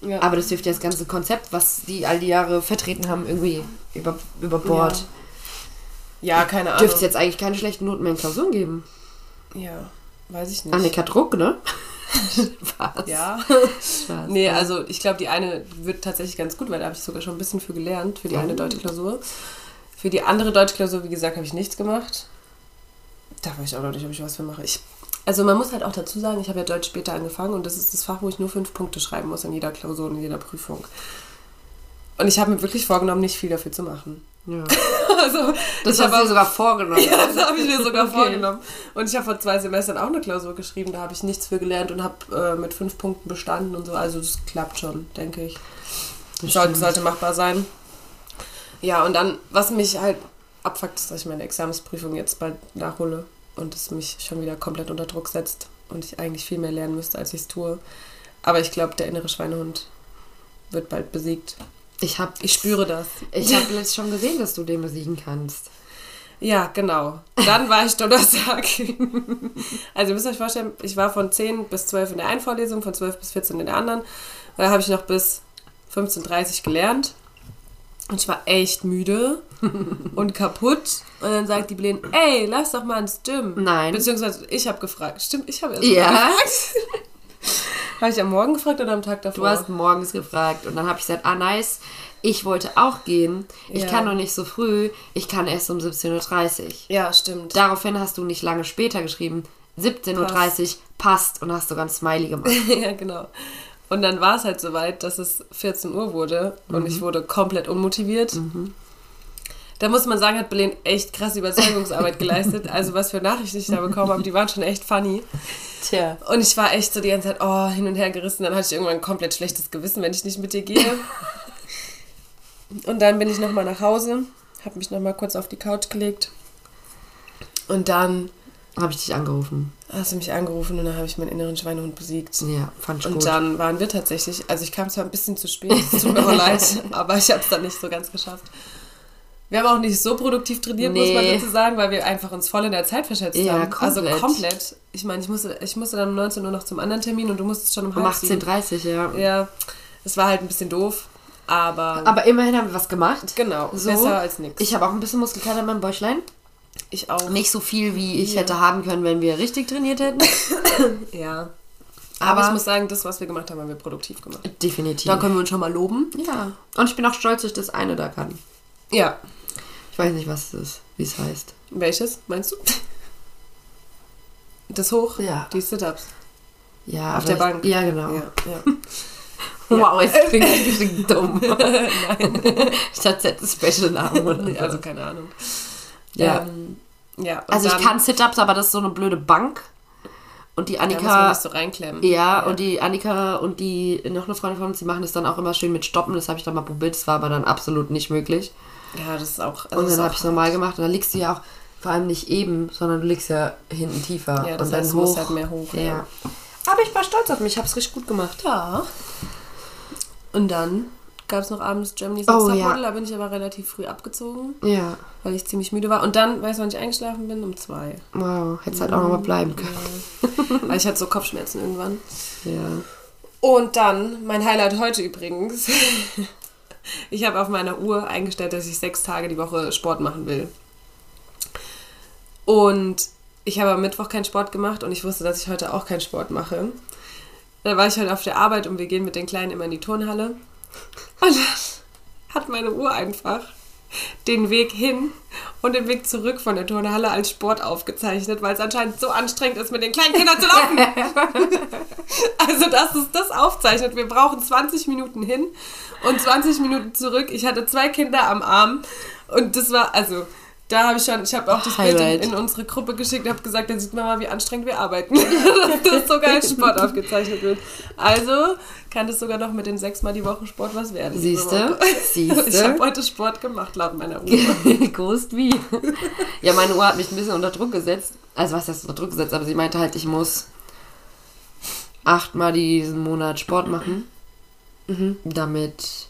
ja. Aber das wirft ja das ganze Konzept, was die all die Jahre vertreten haben, irgendwie über, über Bord. ja, keine Ahnung. Dürfte es jetzt eigentlich keine schlechten Noten mehr in Klausuren geben. Ja, weiß ich nicht. Annika Druck, ne? Was? Ja. Spaß. Nee, also ich glaube, die eine wird tatsächlich ganz gut, weil da habe ich sogar schon ein bisschen für gelernt, für die eine deutsche Klausur. Für die andere deutsche Klausur, wie gesagt, habe ich nichts gemacht. Da weiß ich auch noch nicht, ob ich was für mache. Ich, also man muss halt auch dazu sagen, ich habe ja Deutsch später angefangen und das ist das Fach, wo ich nur fünf Punkte schreiben muss in jeder Klausur und in jeder Prüfung. Und ich habe mir wirklich vorgenommen, nicht viel dafür zu machen. Ja. Also, Das ich habe dir sogar vorgenommen. ja, das habe ich mir sogar Okay. vorgenommen. Und ich habe vor zwei Semestern auch eine Klausur geschrieben, da habe ich nichts für gelernt und habe äh, mit fünf Punkten bestanden und so. Also das klappt schon, denke ich. Sollte, sollte machbar sein. Ja, und dann, was mich halt abfuckt, ist, dass ich meine Examensprüfung jetzt bald nachhole und es mich schon wieder komplett unter Druck setzt und ich eigentlich viel mehr lernen müsste, als ich es tue. Aber ich glaube, der innere Schweinehund wird bald besiegt. Ich habe Ich spüre das. ich hab jetzt schon gesehen, dass du den besiegen kannst. Ja, genau. Dann war ich Donnerstag. Also ihr müsst euch vorstellen, ich war von 10 bis 12 in der einen Vorlesung, von 12 bis 14 in der anderen. Und da habe ich noch bis 15.30 Uhr gelernt. Und ich war echt müde und kaputt. Und dann sagt die Belen, ey, lass doch mal ein Stim. Nein. Beziehungsweise ich habe gefragt. Stimmt, ich habe erst Ja. gefragt. habe ich am Morgen gefragt oder am Tag davor? Du hast morgens gefragt und dann habe ich gesagt, ah nice, ich wollte auch gehen. Ich Ja. kann noch nicht so früh, ich kann erst um 17.30 Uhr. ja, stimmt. Daraufhin hast du nicht lange später geschrieben, 17.30 Uhr passt und hast sogar ein Smiley gemacht. ja, genau. Und dann war es halt soweit, dass es 14 Uhr wurde und ich wurde komplett unmotiviert. Da muss man sagen, hat Belen echt krass Überzeugungsarbeit geleistet. Also was für Nachrichten ich da bekommen habe, die waren schon echt funny. Tja. Und ich war echt so die ganze Zeit, oh, hin und her gerissen. Dann hatte ich irgendwann ein komplett schlechtes Gewissen, wenn ich nicht mit dir gehe. Und dann bin ich nochmal nach Hause, habe mich nochmal kurz auf die Couch gelegt. Und dann Habe ich dich angerufen. hast du mich angerufen und dann habe ich meinen inneren Schweinehund besiegt. Ja, fand ich Und gut. dann waren wir tatsächlich, also ich kam zwar ein bisschen zu spät, es tut mir auch leid, aber ich habe es dann nicht so ganz geschafft. Wir haben auch nicht so produktiv trainiert, muss man Nee. dazu sagen, weil wir einfach uns voll in der Zeit verschätzt Ja, haben. Also komplett. komplett. Ich meine, ich musste, ich musste dann um 19 Uhr noch zum anderen Termin und du musstest schon um um halb sieben. 18.30 ja. Ja, es war halt ein bisschen doof, aber, Aber immerhin haben wir was gemacht. genau, So. besser als nichts. Ich habe auch ein bisschen Muskelkater in meinem Bäuchlein. Ich auch. Nicht so viel, wie ich Ja. hätte haben können, wenn wir richtig trainiert hätten. Ja. Aber, Aber- ich muss sagen, das, was wir gemacht haben, haben wir produktiv gemacht. Definitiv. Da können wir uns schon mal loben. ja. Und ich bin auch stolz, dass ich das eine da kann. Ja. Ich weiß nicht, was es ist, wie es heißt. Welches, meinst du? Das hoch? Ja. Die Sit-Ups. Ja, Auf der Bank. Ja, genau. Ja, ja. Wow, jetzt klingt ein bisschen dumm. Nein. Ich dachte, es hätte einen Special-Namen oder so. Also keine Ahnung. Ja. Ähm, ja. Also ich kann Sit-Ups, aber das ist so eine blöde Bank. Und die Annika, nicht so reinklemmen. ja, und die Annika und die, noch eine Freundin von uns, die machen das dann auch immer schön mit Stoppen. Das habe ich dann mal probiert, das war aber dann absolut nicht möglich. Ja, das ist auch. Also Und dann habe ich es normal gemacht und dann liegst du ja auch vor allem nicht eben, sondern du liegst ja hinten tiefer. Ja, das und dann heißt, hoch. halt mehr hoch. Ja. Aber ich war stolz auf mich, ich habe es richtig gut gemacht. Ja. Und dann gab es noch abends Germany's Oh, Next ja. Topmodel. Da bin ich aber relativ früh abgezogen, Ja, weil ich ziemlich müde war. Und dann, weißt du, wann ich eingeschlafen bin? Um zwei. wow, hättest halt auch nochmal bleiben können. Weil ich hatte so Kopfschmerzen irgendwann. Ja. Und dann, mein Highlight heute übrigens. Ich habe auf meiner Uhr eingestellt, dass ich sechs Tage die Woche Sport machen will. Und ich habe am Mittwoch keinen Sport gemacht und ich wusste, dass ich heute auch keinen Sport mache. Dann war ich heute auf der Arbeit und wir gehen mit den Kleinen immer in die Turnhalle. Und dann hat meine Uhr einfach den Weg hin und den Weg zurück von der Turnhalle als Sport aufgezeichnet, weil es anscheinend so anstrengend ist, mit den kleinen Kindern zu laufen. Also, dass es das aufzeichnet. Wir brauchen 20 Minuten hin und 20 Minuten zurück. Ich hatte zwei Kinder am Arm und das war, also, da habe ich schon, ich habe auch das Bild Highlight. in, in unsere Gruppe geschickt und habe gesagt, da sieht man mal, wie anstrengend wir arbeiten, dass das sogar als Sport aufgezeichnet wird. Also kann das sogar noch mit den sechsmal die Woche Sport was werden. Siehste? Ich habe Siehste? heute Sport gemacht, laut meiner Uhr. Groß wie. Ja, meine Uhr hat mich ein bisschen unter Druck gesetzt. Also was heißt unter Druck gesetzt? Aber sie meinte halt, ich muss achtmal diesen Monat Sport machen, damit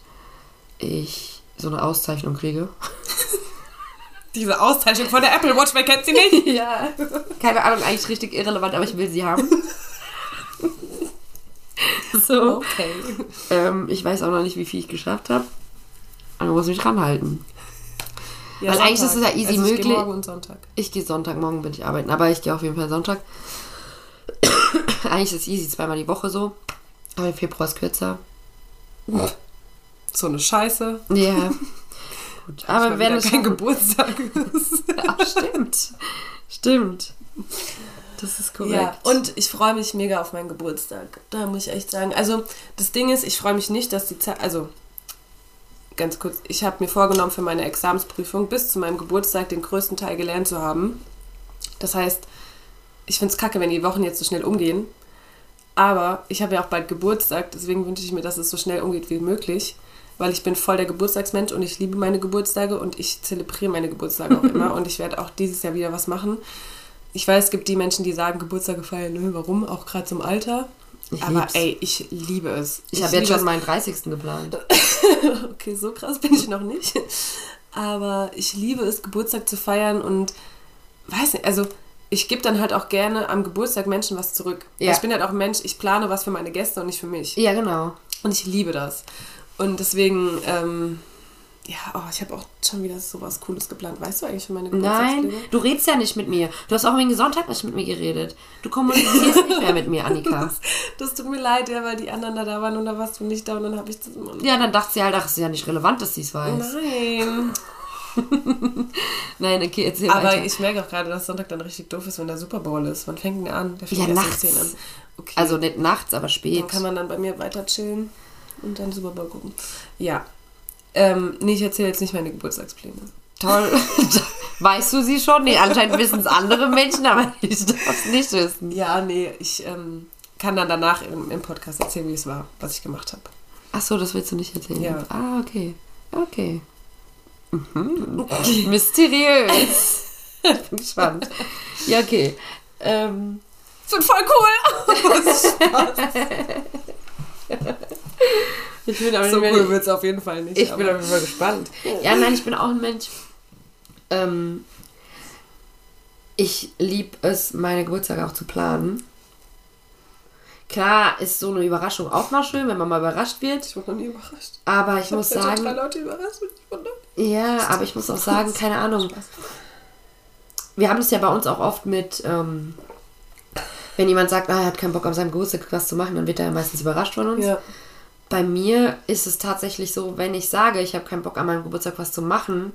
ich so eine Auszeichnung kriege. Diese Auszeichnung von der Apple Watch, wer kennt sie nicht? Ja. Keine Ahnung, eigentlich richtig irrelevant, aber ich will sie haben. so. Okay. Ähm, ich weiß auch noch nicht, wie viel ich geschafft habe. Aber muss mich ranhalten. Ja, Weil eigentlich Sonntag. ist es ja easy also ich möglich. Gehe morgen und Sonntag. Ich gehe Sonntagmorgen, bin ich arbeiten, aber ich gehe auf jeden Fall Sonntag. Eigentlich ist es easy, zweimal die Woche so. Aber im Februar ist kürzer. So eine Scheiße. Ja. Gut. Aber wieder es kein. Geburtstag. Ja, stimmt. Stimmt. Das ist korrekt. Ja, und ich freue mich mega auf meinen Geburtstag. Da muss ich echt sagen. Also, das Ding ist, ich freue mich nicht, dass die Zeit. Also, ganz kurz, ich habe mir vorgenommen, für meine Examensprüfung bis zu meinem Geburtstag den größten Teil gelernt zu haben. Das heißt, ich finde es kacke, wenn die Wochen jetzt so schnell umgehen. Aber ich habe ja auch bald Geburtstag, deswegen wünsche ich mir, dass es so schnell umgeht wie möglich. Weil ich bin voll der Geburtstagsmensch und ich liebe meine Geburtstage und ich zelebriere meine Geburtstage auch immer. Und ich werde auch dieses Jahr wieder was machen. Ich weiß, es gibt die Menschen, die sagen, Geburtstage feiern, nö, warum? Auch gerade zum Alter. Ich Aber lieb's. ey, ich liebe es. ich habe jetzt schon meinen 30. geplant. Okay, so krass bin ich noch nicht. Aber ich liebe es, Geburtstag zu feiern und weiß nicht, also ich gebe dann halt auch gerne am Geburtstag Menschen was zurück. Ja. Ich bin halt auch Mensch, ich plane was für meine Gäste und nicht für mich. Ja, genau. Und ich liebe das. Und deswegen, ähm, ja, oh, ich habe auch schon wieder sowas Cooles geplant. Weißt du eigentlich für meine Nein, Geburtstagspläne? du redest ja nicht mit mir. Du hast auch wegen Sonntag nicht mit mir geredet. Du kommunizierst nicht mehr mit mir, Annika. Das tut mir leid, ja, weil die anderen da, da waren und da warst du nicht da und dann habe ich das. Ja, dann dachte sie halt, ach, ist ja nicht relevant, dass sie es weiß. Nein. Nein, okay, erzähl Aber weiter. ich merke auch gerade, dass Sonntag dann richtig doof ist, wenn der Super Bowl ist. Wann fängt denn an? Der fängt Ja, um nachts. 10 an. Okay. also nicht nachts, aber spät. dann kann man dann bei mir weiter chillen und dann Super Bowl gucken. Ja. Ähm, nee, ich erzähle jetzt nicht meine Geburtstagspläne. Toll. weißt du sie schon? Nee, anscheinend wissen es andere Menschen, aber ich darf es nicht wissen. Ja, nee, ich ähm, kann dann danach im, im Podcast erzählen, wie es war, was ich gemacht habe. Ach so, das willst du nicht erzählen? Ja. Ah, okay. Okay. Mhm. Mysteriös. Bin gespannt. Ja, okay. Ähm, Das wird voll cool. Ich bin aber so cool wird es auf jeden Fall nicht. ich bin auf jeden Fall gespannt. Ja, nein, ich bin auch ein Mensch. Ähm, ich liebe es, meine Geburtstage auch zu planen. Klar ist so eine Überraschung auch mal schön, wenn man mal überrascht wird. ich wurde noch nie überrascht. Aber ich muss ja schon sagen, drei Leute überrascht. ich wundere. Ja, aber ich muss auch sagen, keine Ahnung. Wir haben es ja bei uns auch oft mit, ähm, wenn jemand sagt, ah, er hat keinen Bock, an seinem Geburtstag was zu machen, dann wird er ja meistens überrascht von uns. Ja. Bei mir ist es tatsächlich so, wenn ich sage, ich habe keinen Bock, an meinem Geburtstag was zu machen,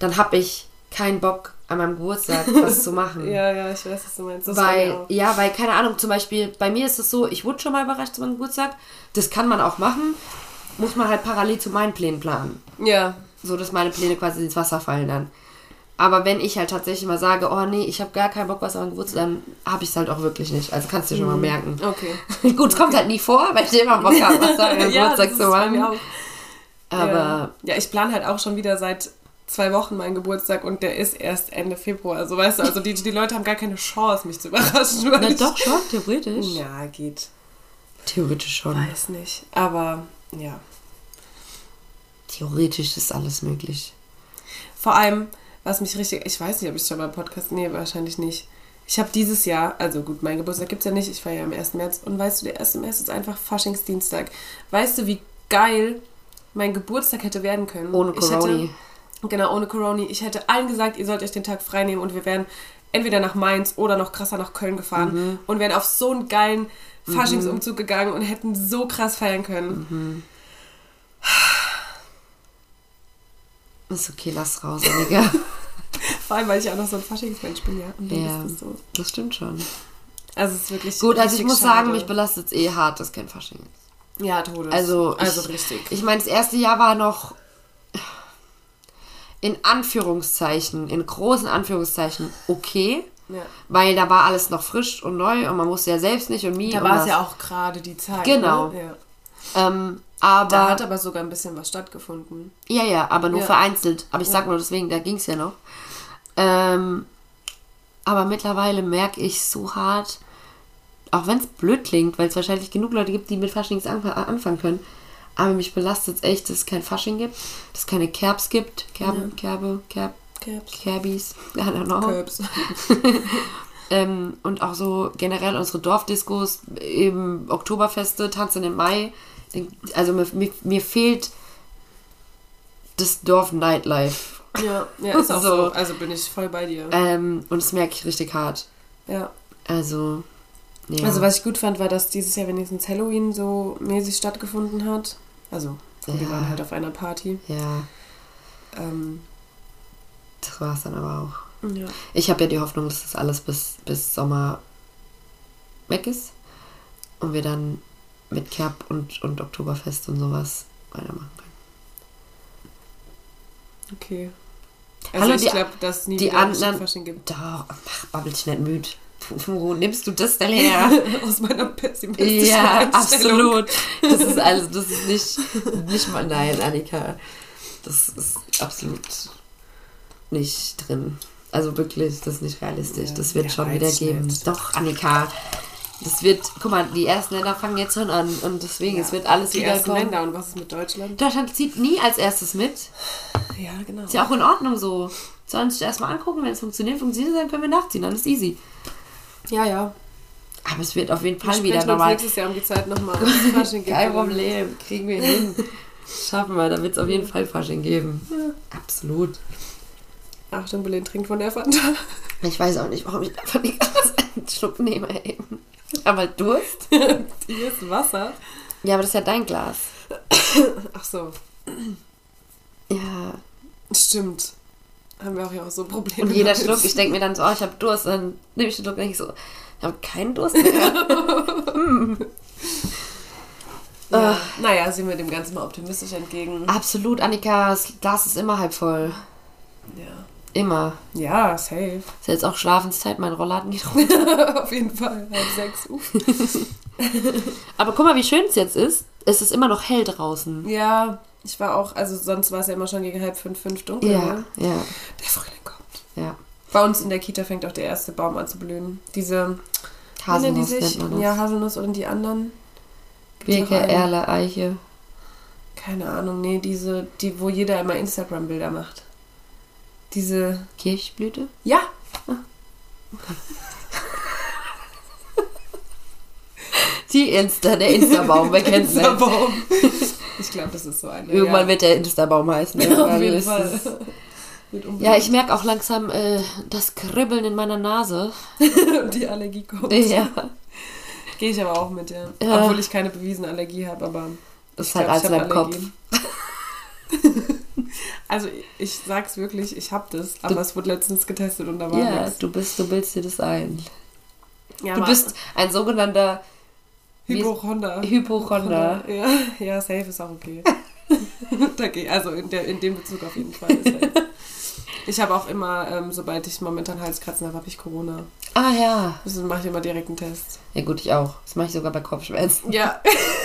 dann habe ich keinen Bock, an meinem Geburtstag was zu machen. ja, ja, ich weiß, was du meinst. Das Weil, ja, weil, keine Ahnung, zum Beispiel, bei mir ist es so, ich wurde schon mal überrascht zu meinem Geburtstag. Das kann man auch machen. Muss man halt parallel zu meinen Plänen planen Ja, so dass meine Pläne quasi ins Wasser fallen dann. Aber wenn ich halt tatsächlich mal sage, oh nee, ich habe gar keinen Bock, was an Geburtstag, dann habe ich es halt auch wirklich nicht. Also kannst du dir schon mal merken. okay. Gut, es kommt halt nie vor, weil ich immer Bock habe, was an Geburtstag zu machen. Aber ja, ich plane halt auch schon wieder seit zwei Wochen meinen Geburtstag und der ist erst Ende Februar. Also weißt du, also die, die Leute haben gar keine Chance, mich zu überraschen. na doch schon, theoretisch. Ja, geht. Theoretisch schon. Weiß nicht. Aber ja. Theoretisch ist alles möglich. Vor allem, was mich richtig, ich weiß nicht, ob ich schon mal Podcast, nee, wahrscheinlich nicht. Ich habe dieses Jahr, also gut, mein Geburtstag gibt es ja nicht, ich feiere ja am 1. März und weißt du, der 1. März ist einfach Faschingsdienstag. Weißt du, wie geil mein Geburtstag hätte werden können? Ohne Corona. genau, ohne Corona. Ich hätte allen gesagt, ihr sollt euch den Tag frei nehmen und wir wären entweder nach Mainz oder noch krasser nach Köln gefahren Mhm. und wären auf so einen geilen Faschingsumzug gegangen und hätten so krass feiern können. Mhm. Ist okay, lass raus, Annika. Vor allem, weil ich auch noch so ein Faschingsmensch bin, ja. Und dann Ja. ist das so. Das stimmt schon. Also es ist wirklich Gut, also ich muss schade. sagen, mich belastet es eh hart, dass kein Fasching ist. Ja, Todes. Also, also ich- richtig. Ich meine, das erste Jahr war noch in Anführungszeichen, in großen Anführungszeichen okay, ja. weil da war alles noch frisch und neu und man wusste ja selbst nicht und wie. Da war es ja auch gerade die Zeit. Genau. Ne? Ja. Ähm, Da aber hat aber sogar ein bisschen was stattgefunden. ja, ja, aber nur Ja. vereinzelt. Aber ich sag nur deswegen, da ging es ja noch. Ähm, aber mittlerweile merke ich so hart, auch wenn es blöd klingt, weil es wahrscheinlich genug Leute gibt, die mit Faschings anf- anfangen können. Aber mich belastet es echt, dass es kein Fasching gibt, dass es keine Kerbs gibt. Kerben, Kerbe, Kerb, Caps. Kerbis, I don't know. Curbs. Ähm, und auch so generell unsere Dorfdiskos, eben Oktoberfeste, Tanzen im Mai. Also mir, mir, mir fehlt das Dorf-Nightlife. Ja, ja, ist auch So. so. Also bin ich voll bei dir. Ähm, und das merke ich richtig hart. Ja. Also, ja. Also was ich gut fand, war, dass dieses Jahr wenigstens Halloween so mäßig stattgefunden hat. Also wir Ja. waren halt auf einer Party. ja, Ähm, das war es dann aber auch. ja. Ich habe ja die Hoffnung, dass das alles bis, bis Sommer weg ist. Und wir dann mit Kerb und, und Oktoberfest und sowas weitermachen können. Okay. Also Hallo, ich glaube, dass es nie die anderen- gibt. Doch, ach, babbel dich nicht müde. Wo nimmst du das denn her? Aus meiner pessimistischen Ja, absolut. Das ist also, das ist nicht, nicht mal, nein, Annika. Das ist absolut nicht drin. Also wirklich, das ist nicht realistisch. Ja, Das wird schon wieder geben. nicht. Doch, Annika. Das wird, guck mal, die ersten Länder fangen jetzt schon an und deswegen, es wird alles Die wieder ersten kommen. Länder und was ist mit Deutschland? Deutschland zieht nie als erstes mit. Ja, genau. Ist ja auch in Ordnung so. Sollen sich erstmal angucken, wenn es funktioniert, funktioniert, dann können wir nachziehen, dann ist easy. Ja, ja. Aber es wird auf jeden Wir Fall wieder sprechen uns normal. nächstes Jahr um die Zeit nochmal. Kein Problem, kriegen wir hin. Schaffen wir, da wird es auf jeden Fall Fasching geben. Absolut. Achtung, Berlin trinkt von der Fanta. Ich weiß auch nicht, warum ich einfach die ganze Zeit einen Schluck nehme eben. Aber Durst? Hier ist Wasser. Ja, aber das ist ja dein Glas. Ach so, Ja. stimmt. Haben wir auch ja auch so Probleme. Und jeder. Schluck, ich denke mir dann so, oh, ich habe Durst. Dann nehme ich den Schluck und denke ich so, ich habe keinen Durst mehr. Ja. Naja, sehen wir dem Ganzen mal optimistisch entgegen. Absolut, Annika, das Glas ist immer halb voll. Ja. Immer. Ja, safe. Ist jetzt auch Schlafenszeit, mein Rollladen geht runter. Auf jeden Fall. Halb sechs. Aber guck mal, wie schön es jetzt ist. Es ist immer noch hell draußen. Ja, ich war auch, also sonst war es ja immer schon gegen halb fünf, fünf dunkel. Ja, Ne? ja, Der Frühling kommt. ja. Bei uns in der Kita fängt auch der erste Baum an zu blühen. Diese, Haselnuss die sich? Ja, Haselnuss und die anderen. Birke? Erle, Eiche. Keine Ahnung, nee, diese, die, wo jeder immer Instagram-Bilder macht. Diese. Kirchblüte? Ja! Die Insta, der Insta-Baum, wer kennt's nicht? Insta-Baum. Ich glaube, das ist so eine. Irgendwann ja. wird der Insta-Baum heißen. Auf Irgendwann jeden ist Fall. Ja, ich merke auch langsam äh, das Kribbeln in meiner Nase. die Allergie kommt. Ja, Gehe ich aber auch mit, ja. Ja. Obwohl ich keine bewiesene Allergie habe, aber. das ist halt glaub, alles hab deinem Kopf. Also, ich sag's wirklich, ich habe das, aber Du- es wurde letztens getestet und da war Ja, nichts. du bist, du bildest dir das ein. Ja, Du bist ein sogenannter Hypochonder. Hypochonder. Ja, ja, safe ist auch okay. Geh- also in, der, in dem Bezug auf jeden Fall. Ich habe auch immer, ähm, sobald ich momentan Halskratzen habe, habe ich Corona. Ah ja. Also mache ich immer direkt einen Test. Ja gut, ich auch. Das mache ich sogar bei Kopfschmerzen. Ja,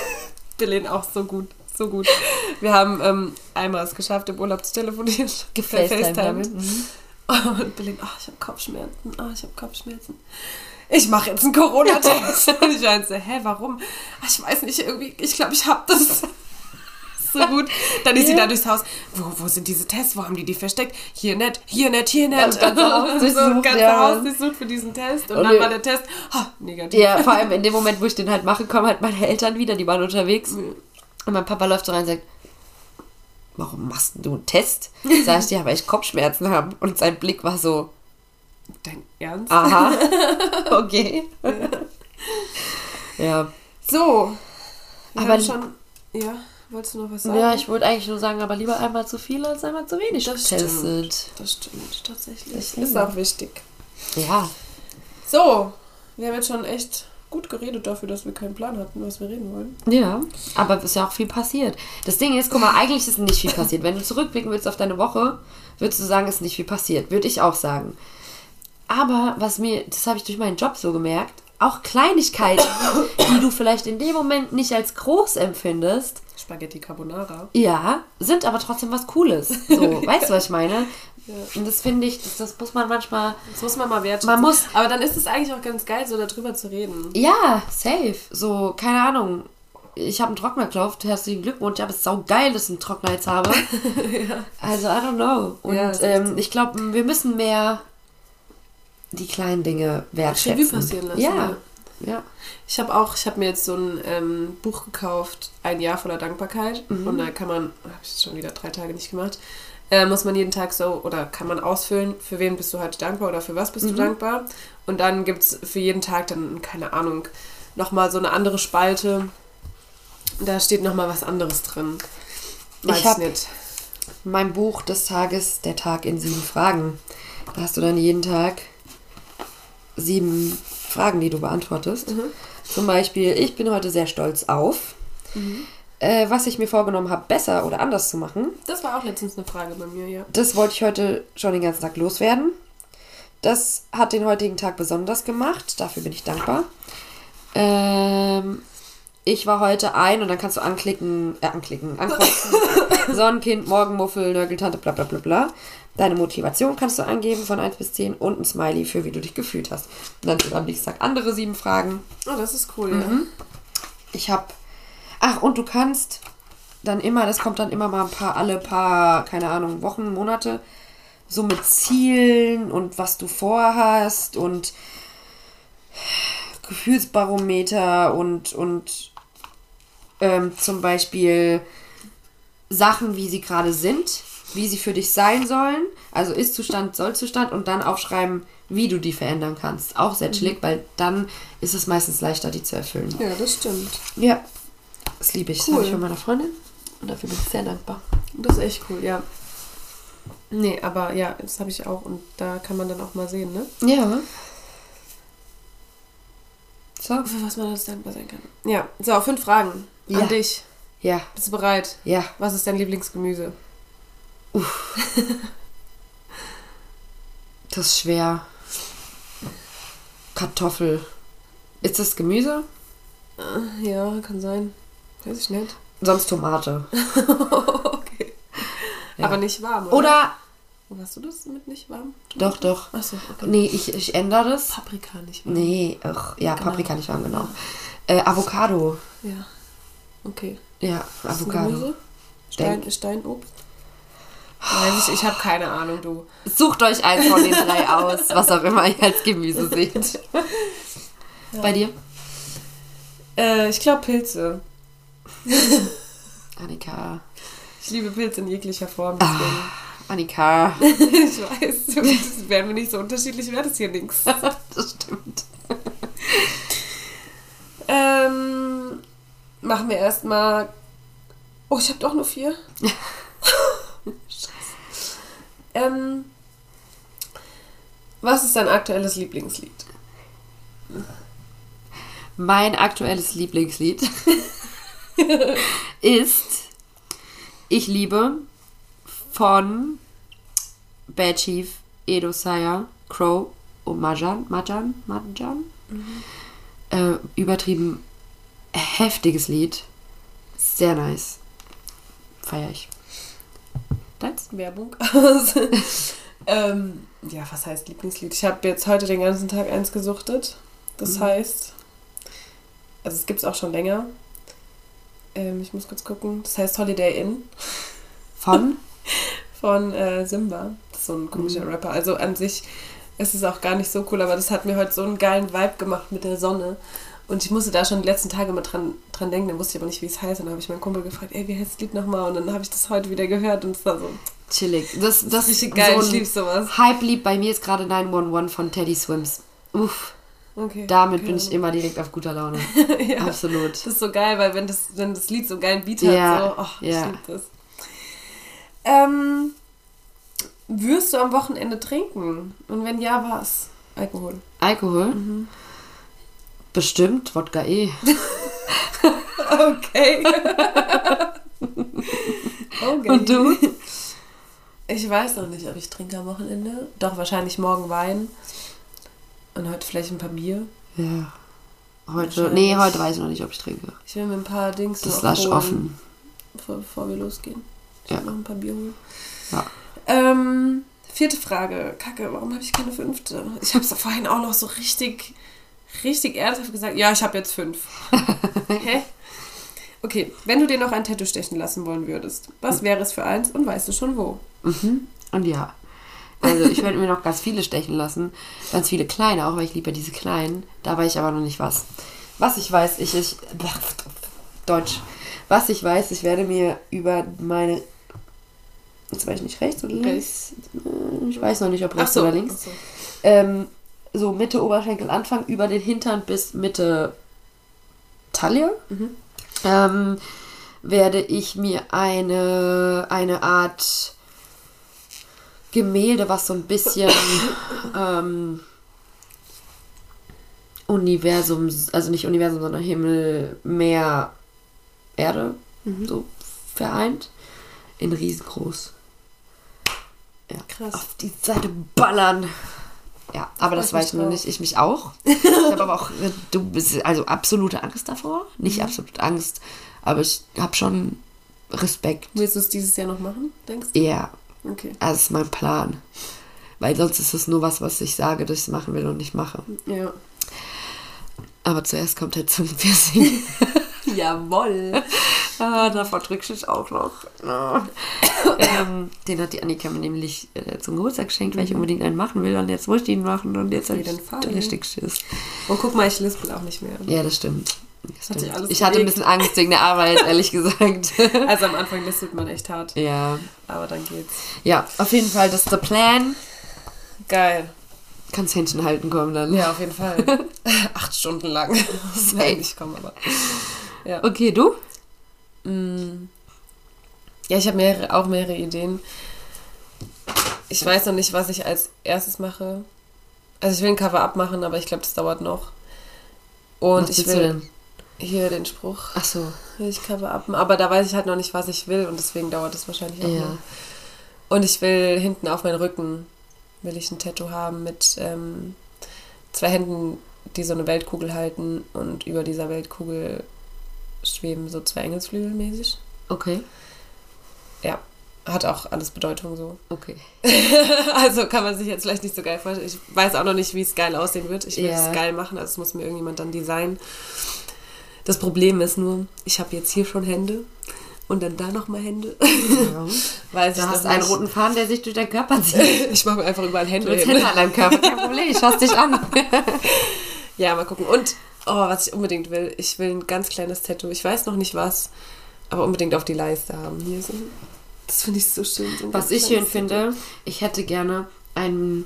Berlin auch so gut, so gut. Wir haben ähm, einmal es geschafft, im Urlaub zu telefonieren. Gefacetimed FaceTime. damit. Mhm. Und Berlin, ach, ich habe Kopfschmerzen, ah, ich habe Kopfschmerzen. Ich mache jetzt einen Corona-Test. Und ich meinte, hä, warum? Ach, ich weiß nicht, irgendwie, ich glaube, ich habe das. So gut. Dann ist sie Ja. da durchs Haus. Wo, wo sind diese Tests? Wo haben die die versteckt? Hier nicht, hier nicht, hier nicht. Das ganze Haus so, durchsucht, ganze ja. Haus durchsucht für diesen Test. Und, Und dann war der Test, ha, negativ. Ja, vor allem in dem Moment, wo ich den halt mache, kommen halt meine Eltern wieder, die waren unterwegs. Und mein Papa läuft so rein und sagt, warum machst du einen Test? Sag ich, ja, weil ich Kopfschmerzen habe. Und sein Blick war so, Dein Ernst? aha, okay. ja. So. Wir Aber- schon. Ja, wolltest du noch was sagen? ja, ich wollte eigentlich nur sagen, aber lieber einmal zu viel als einmal zu wenig Das getestet. Das stimmt, tatsächlich. Deswegen. Ist auch wichtig. Ja, So, wir haben jetzt schon echt gut geredet dafür, dass wir keinen Plan hatten, was wir reden wollen. ja, aber es ist ja auch viel passiert. Das Ding ist, guck mal, eigentlich ist nicht viel passiert. Wenn du zurückblicken willst auf deine Woche, würdest du sagen, es ist nicht viel passiert. Würde ich auch sagen. Aber was mir, das habe ich durch meinen Job so gemerkt, auch Kleinigkeiten, die du vielleicht in dem Moment nicht als groß empfindest, Spaghetti Carbonara. ja, sind aber trotzdem was Cooles. So, weißt du, was ich meine? Und das finde ich, das, das muss man manchmal. Das muss man mal wertschätzen. Man muss- Aber dann ist es eigentlich auch ganz geil, so darüber zu reden. Ja, safe. So, keine Ahnung. Ich habe einen Trockner gekauft, herzlichen Glückwunsch. Ja, aber es ist sau geil, dass ich einen Trockner jetzt habe. Also, I don't know. Und Ja, ähm, ich glaube, wir müssen mehr die kleinen Dinge wertschätzen. Revue passieren lassen, Ja. ja. ja. Ich habe auch, ich habe mir jetzt so ein ähm, Buch gekauft, ein Jahr voller Dankbarkeit. Mhm. Und da kann man, habe ich jetzt schon wieder drei Tage nicht gemacht, äh, muss man jeden Tag so, oder kann man ausfüllen, für wen bist du heute dankbar oder für was Mhm. bist du dankbar. Und dann gibt es für jeden Tag dann, keine Ahnung, nochmal so eine andere Spalte. Da steht nochmal was anderes drin. Weiß Ich hab- nicht. Mein Buch des Tages, der Tag in sieben Fragen. Da hast du dann jeden Tag sieben Fragen, die du beantwortest. Mhm. Zum Beispiel, ich bin heute sehr stolz auf, Mhm. Äh, was ich mir vorgenommen habe, besser oder anders zu machen. Das war auch letztens eine Frage bei mir, ja. Das wollte ich heute schon den ganzen Tag loswerden. Das hat den heutigen Tag besonders gemacht. Dafür bin ich dankbar. Ähm, ich war heute ein und dann kannst du anklicken, äh, anklicken, ankreuzen. Sonnenkind, Morgenmuffel, Nörgeltante, bla bla bla bla. Deine Motivation kannst du angeben von 1 bis 10 und ein Smiley für wie du dich gefühlt hast. Und dann sind am nächsten Tag andere sieben Fragen. Oh, das ist cool, Mhm. Ich habe. Ach, und du kannst dann immer, das kommt dann immer mal ein paar, alle paar, keine Ahnung, Wochen, Monate, so mit Zielen und was du vorhast und Gefühlsbarometer und, und ähm, zum Beispiel Sachen, wie sie gerade sind, wie sie für dich sein sollen, also Ist-Zustand, Soll-Zustand und dann aufschreiben, wie du die verändern kannst. Auch sehr chillig, weil dann ist es meistens leichter, die zu erfüllen. ja. Ja, das stimmt. Ja, das liebe ich. Das Cool. habe ich von meiner Freundin und dafür bin ich sehr dankbar. Das ist echt cool, ja. Nee, aber ja, das habe ich auch und da kann man dann auch mal sehen, ne? Ja. So. Für was man alles dankbar sein kann. Ja, so, fünf Fragen Ja. an dich. Ja, Bist du bereit? ja. Was ist dein Lieblingsgemüse? Das ist schwer. Kartoffel. Ist das Gemüse? Äh, Ja, kann sein. Weiß ich nicht. Sonst Tomate. okay. Ja. Aber nicht warm, oder? Oder Wo hast du das mit nicht warm? Doch, doch. Achso, okay. Nee, ich, ich ändere das. Paprika nicht warm. Nee, ach, ja, Genau. Paprika nicht warm, genau. Äh, Avocado. Ja. Okay. Ja, Avocado. Gemüse? Stein. Steinobst? Weiß ich, ich habe keine Ahnung, du. Sucht euch eins von den drei aus, was auch immer ihr als Gemüse seht. Bei dir? Äh, ich glaube Pilze. Annika. Ich liebe Pilze in jeglicher Form. Ah. Annika. ich weiß, das wären wir nicht so unterschiedlich, wäre das hier nichts. Das stimmt. Ähm, machen wir erstmal. Oh, ich habe doch nur vier. Scheiße. Ähm, was ist dein aktuelles Lieblingslied? Mein aktuelles Lieblingslied ist Ich liebe von Bad Chief, Edo Saya, Crow und Majan. Majan? Majan? Äh, übertrieben heftiges Lied. Sehr nice. Feier ich. Deins? Werbung. ähm, ja, was heißt Lieblingslied? Ich habe jetzt heute den ganzen Tag eins gesuchtet. Das Mhm. heißt, also es gibt es auch schon länger. Ähm, ich muss kurz gucken. Das heißt Holiday Inn Von? von äh, Simba. Das ist so ein komischer Mhm. Rapper. Also an sich ist es auch gar nicht so cool, aber das hat mir heute so einen geilen Vibe gemacht mit der Sonne. Und ich musste da schon die letzten Tage mal dran, dran denken, dann wusste ich aber nicht, wie es heißt. Und dann habe ich meinen Kumpel gefragt, ey, wie heißt das Lied nochmal? Und dann habe ich das heute wieder gehört und es war so, Chillig. Das, das, das ist richtig geil. So ich liebe sowas. Hype-Lied bei mir ist gerade 911 von Teddy Swims. Uff, Okay. damit bin ich immer direkt auf guter Laune. Ja. Absolut. Das ist so geil, weil wenn das, wenn das Lied so einen geilen Beat hat, Ja, so, oh, ich ja. liebe das. Ähm, wirst du am Wochenende trinken? Und wenn ja, was? Alkohol. Alkohol? Mhm. Bestimmt, Wodka eh. Okay. okay. Und du? Ich weiß noch nicht, ob ich trinke am Wochenende. Doch, wahrscheinlich morgen Wein. Und heute vielleicht ein paar Bier. Ja. Heute, nee, heute weiß ich noch nicht, ob ich trinke. Ich will mir ein paar Dings Das lasch offen. Bevor, bevor wir losgehen. Ich Ja. noch ein paar Bier holen. Ja. Ähm, vierte Frage. Kacke, warum habe ich keine fünfte? Ich habe es vorhin auch noch so richtig, richtig ernsthaft gesagt. Ja, ich habe jetzt fünf. Hä? Okay, wenn du dir noch ein Tattoo stechen lassen wollen würdest, was wäre es für eins und weißt du schon wo? Mhm. Und ja. Also ich werde mir noch ganz viele stechen lassen. Ganz viele kleine, auch weil ich liebe diese kleinen. Da weiß ich aber noch nicht was. Was ich weiß, ich, ich Deutsch. Was ich weiß, ich werde mir über meine jetzt weiß ich nicht rechts oder links. Ich weiß noch nicht, ob rechts oder links. so. ähm, so Mitte Oberschenkel Anfang über den Hintern bis Mitte Taille Mhm. ähm, werde ich mir eine, eine Art Gemälde, was so ein bisschen ähm, Universum, also nicht Universum, sondern Himmel, Meer, Erde, Mhm. so vereint, in riesengroß Krass. auf die Seite ballern. Ja, aber das ich weiß nur nicht. Ich mich auch. Ich habe aber auch, du bist also absolute Angst davor. Nicht Mhm. absolute Angst, aber ich habe schon Respekt. Willst du es dieses Jahr noch machen, denkst du? Ja, Okay. das ist mein Plan. Weil sonst ist es nur was, was ich sage, dass ich es machen will und nicht mache. Ja. Aber zuerst kommt der Zungenpiercing. Jawoll. ah, davor drücke ich auch noch. Ah. ähm, den hat die Annika mir nämlich äh, zum Geburtstag geschenkt, weil ich unbedingt einen machen will. Und jetzt muss ich ihn machen und jetzt habe ich Fall. richtig Schiss. Und guck mal, ich lispel auch nicht mehr. Ja, das stimmt. Ich hatte ein bisschen Angst wegen der Arbeit, ehrlich gesagt. Also am Anfang lispelt man echt hart, ja. aber dann geht's. Ja, auf jeden Fall, das ist der Plan. Geil. Kannst Händchen halten kommen dann. Ja, auf jeden Fall. Acht Stunden lang. Das Safe. ich kommen, aber. Ja. Okay, du? Mm. Ja, ich habe mehrere, auch mehrere Ideen. Ich weiß noch nicht, was ich als erstes mache. Also ich will ein Cover-Up machen, aber ich glaube, das dauert noch. Und Was ich willst du will denn? Hier den Spruch Ach so. will ich Cover-Upen. Aber da weiß ich halt noch nicht, was ich will und deswegen dauert es wahrscheinlich auch Ja. noch. Und ich will hinten auf meinen Rücken will ich ein Tattoo haben mit ähm, zwei Händen, die so eine Weltkugel halten und über dieser Weltkugel schweben so zwei Engelsflügel mäßig. Okay. hat auch alles Bedeutung so. Okay. also kann man sich jetzt vielleicht nicht so geil vorstellen. Ich weiß auch noch nicht, wie es geil aussehen wird. Ich will Ja. es geil machen, also es muss mir irgendjemand dann designen. Das Problem ist nur, ich habe jetzt hier schon Hände und dann da nochmal Hände. Weiß Du hast einen nicht. roten Faden, der sich durch deinen Körper zieht. Ich mache mir einfach überall Du Hände hast hin. Hände an deinem Körper, kein Problem, ich schaust dich an. Ja, mal gucken. Und, oh, was ich unbedingt will, ich will ein ganz kleines Tattoo. Ich weiß noch nicht was, aber unbedingt auf die Leiste haben. Hier so. Das finde ich so schön. So Was ich schön finde, ich hätte gerne einen,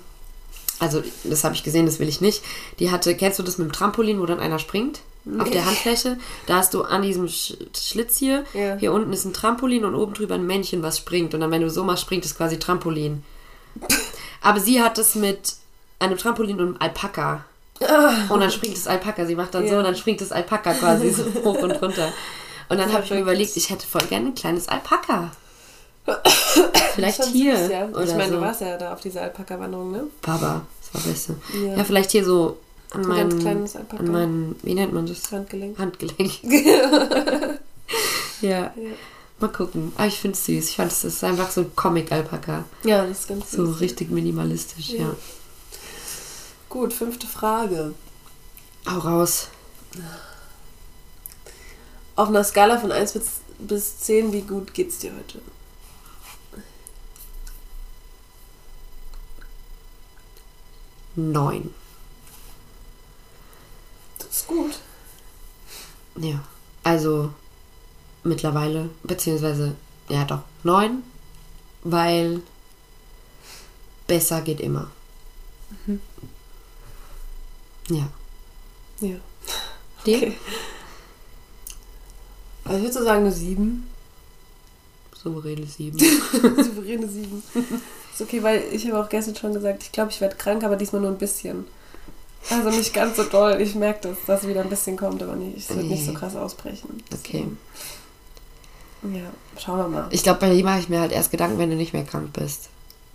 also das habe ich gesehen, das will ich nicht. Die hatte, kennst du das mit dem Trampolin, wo dann einer springt? Auf der Handfläche. Da hast du an diesem Sch Schlitz hier, Ja. hier unten ist ein Trampolin und oben drüber ein Männchen, was springt. Und dann, wenn du so machst, springt es quasi Trampolin. Aber sie hat es mit einem Trampolin und einem Alpaka. Und dann springt das Alpaka. Sie macht dann so Ja. und dann springt das Alpaka quasi so hoch und runter. Und dann habe ich mir überlegt, ich hätte voll gerne ein kleines Alpaka. Vielleicht hier. süß, ja. Ich meine, so. du warst ja da auf dieser Alpaka-Wanderung, ne? Papa, das war Beste. Ja. Ja, vielleicht hier so an Ein ganz kleines an meinen, wie nennt man das? Handgelenk. Handgelenk. ja. Mal gucken. Aber ich finde es süß. Ich fand es ist einfach so ein Comic-Alpaka. Ja, das ist ganz So süß. richtig minimalistisch, ja. Ja. Gut, fünfte Frage. Hau raus. Auf einer Skala von 1 bis, bis 10, wie gut geht's dir heute? Neun. Ist gut. Ja. Also mittlerweile, beziehungsweise, ja doch, neun, weil besser geht immer. Mhm. Ja. Ja. Dir? Okay. Also ich würde so sagen eine 7. Souveräne sieben. Souveräne 7. Ist okay, weil ich habe auch gestern schon gesagt, ich glaube, ich werde krank, aber diesmal nur ein bisschen. Also nicht ganz so doll. Ich merke das, dass wieder ein bisschen kommt, aber nicht, es wird nicht so Nee. krass ausbrechen. Okay. Ja, schauen wir mal. Ich glaube, bei dir mache ich mir halt erst Gedanken, wenn du nicht mehr krank bist.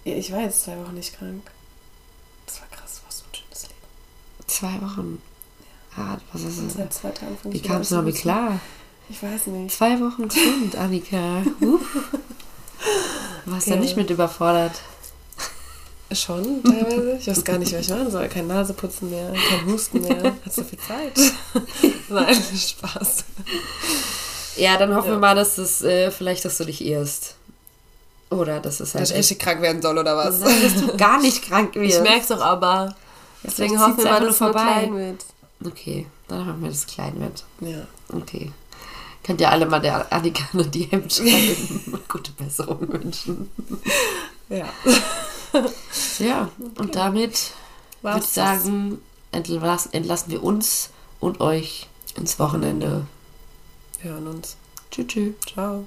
Ja, ich war jetzt zwei Wochen nicht krank. Das war krass, was so ein schönes Leben. Zwei Wochen. Hart, was ist das? seit zwei Tagen fand Wie kamst du damit klar? Ich weiß nicht. Zwei Wochen gesund, Annika. Warst du Ja. nicht mit überfordert? Schon, teilweise. Ich weiß gar nicht, was ich machen soll. Kein Naseputzen mehr, kein Husten mehr. Hat so viel Zeit. Nein, Spaß. Ja, dann hoffen Ja. wir mal, dass es äh, vielleicht, dass du dich irrst. Oder dass es halt Dass ich richtig krank werden soll, oder was? Nein, dass du gar nicht krank wirst. Ich merk's doch aber. Deswegen hoffen wir mal, dass es vorbei. klein wird. Okay, dann haben wir das klein wird. Ja. Okay. Könnt ihr alle mal der Annika eine DM schreiben. Gute Besserung wünschen. Ja. Ja, und damit würde ich sagen, entlassen, entlassen wir uns und euch ins Wochenende. Wir hören uns. Tschüss. tschüss. Ciao.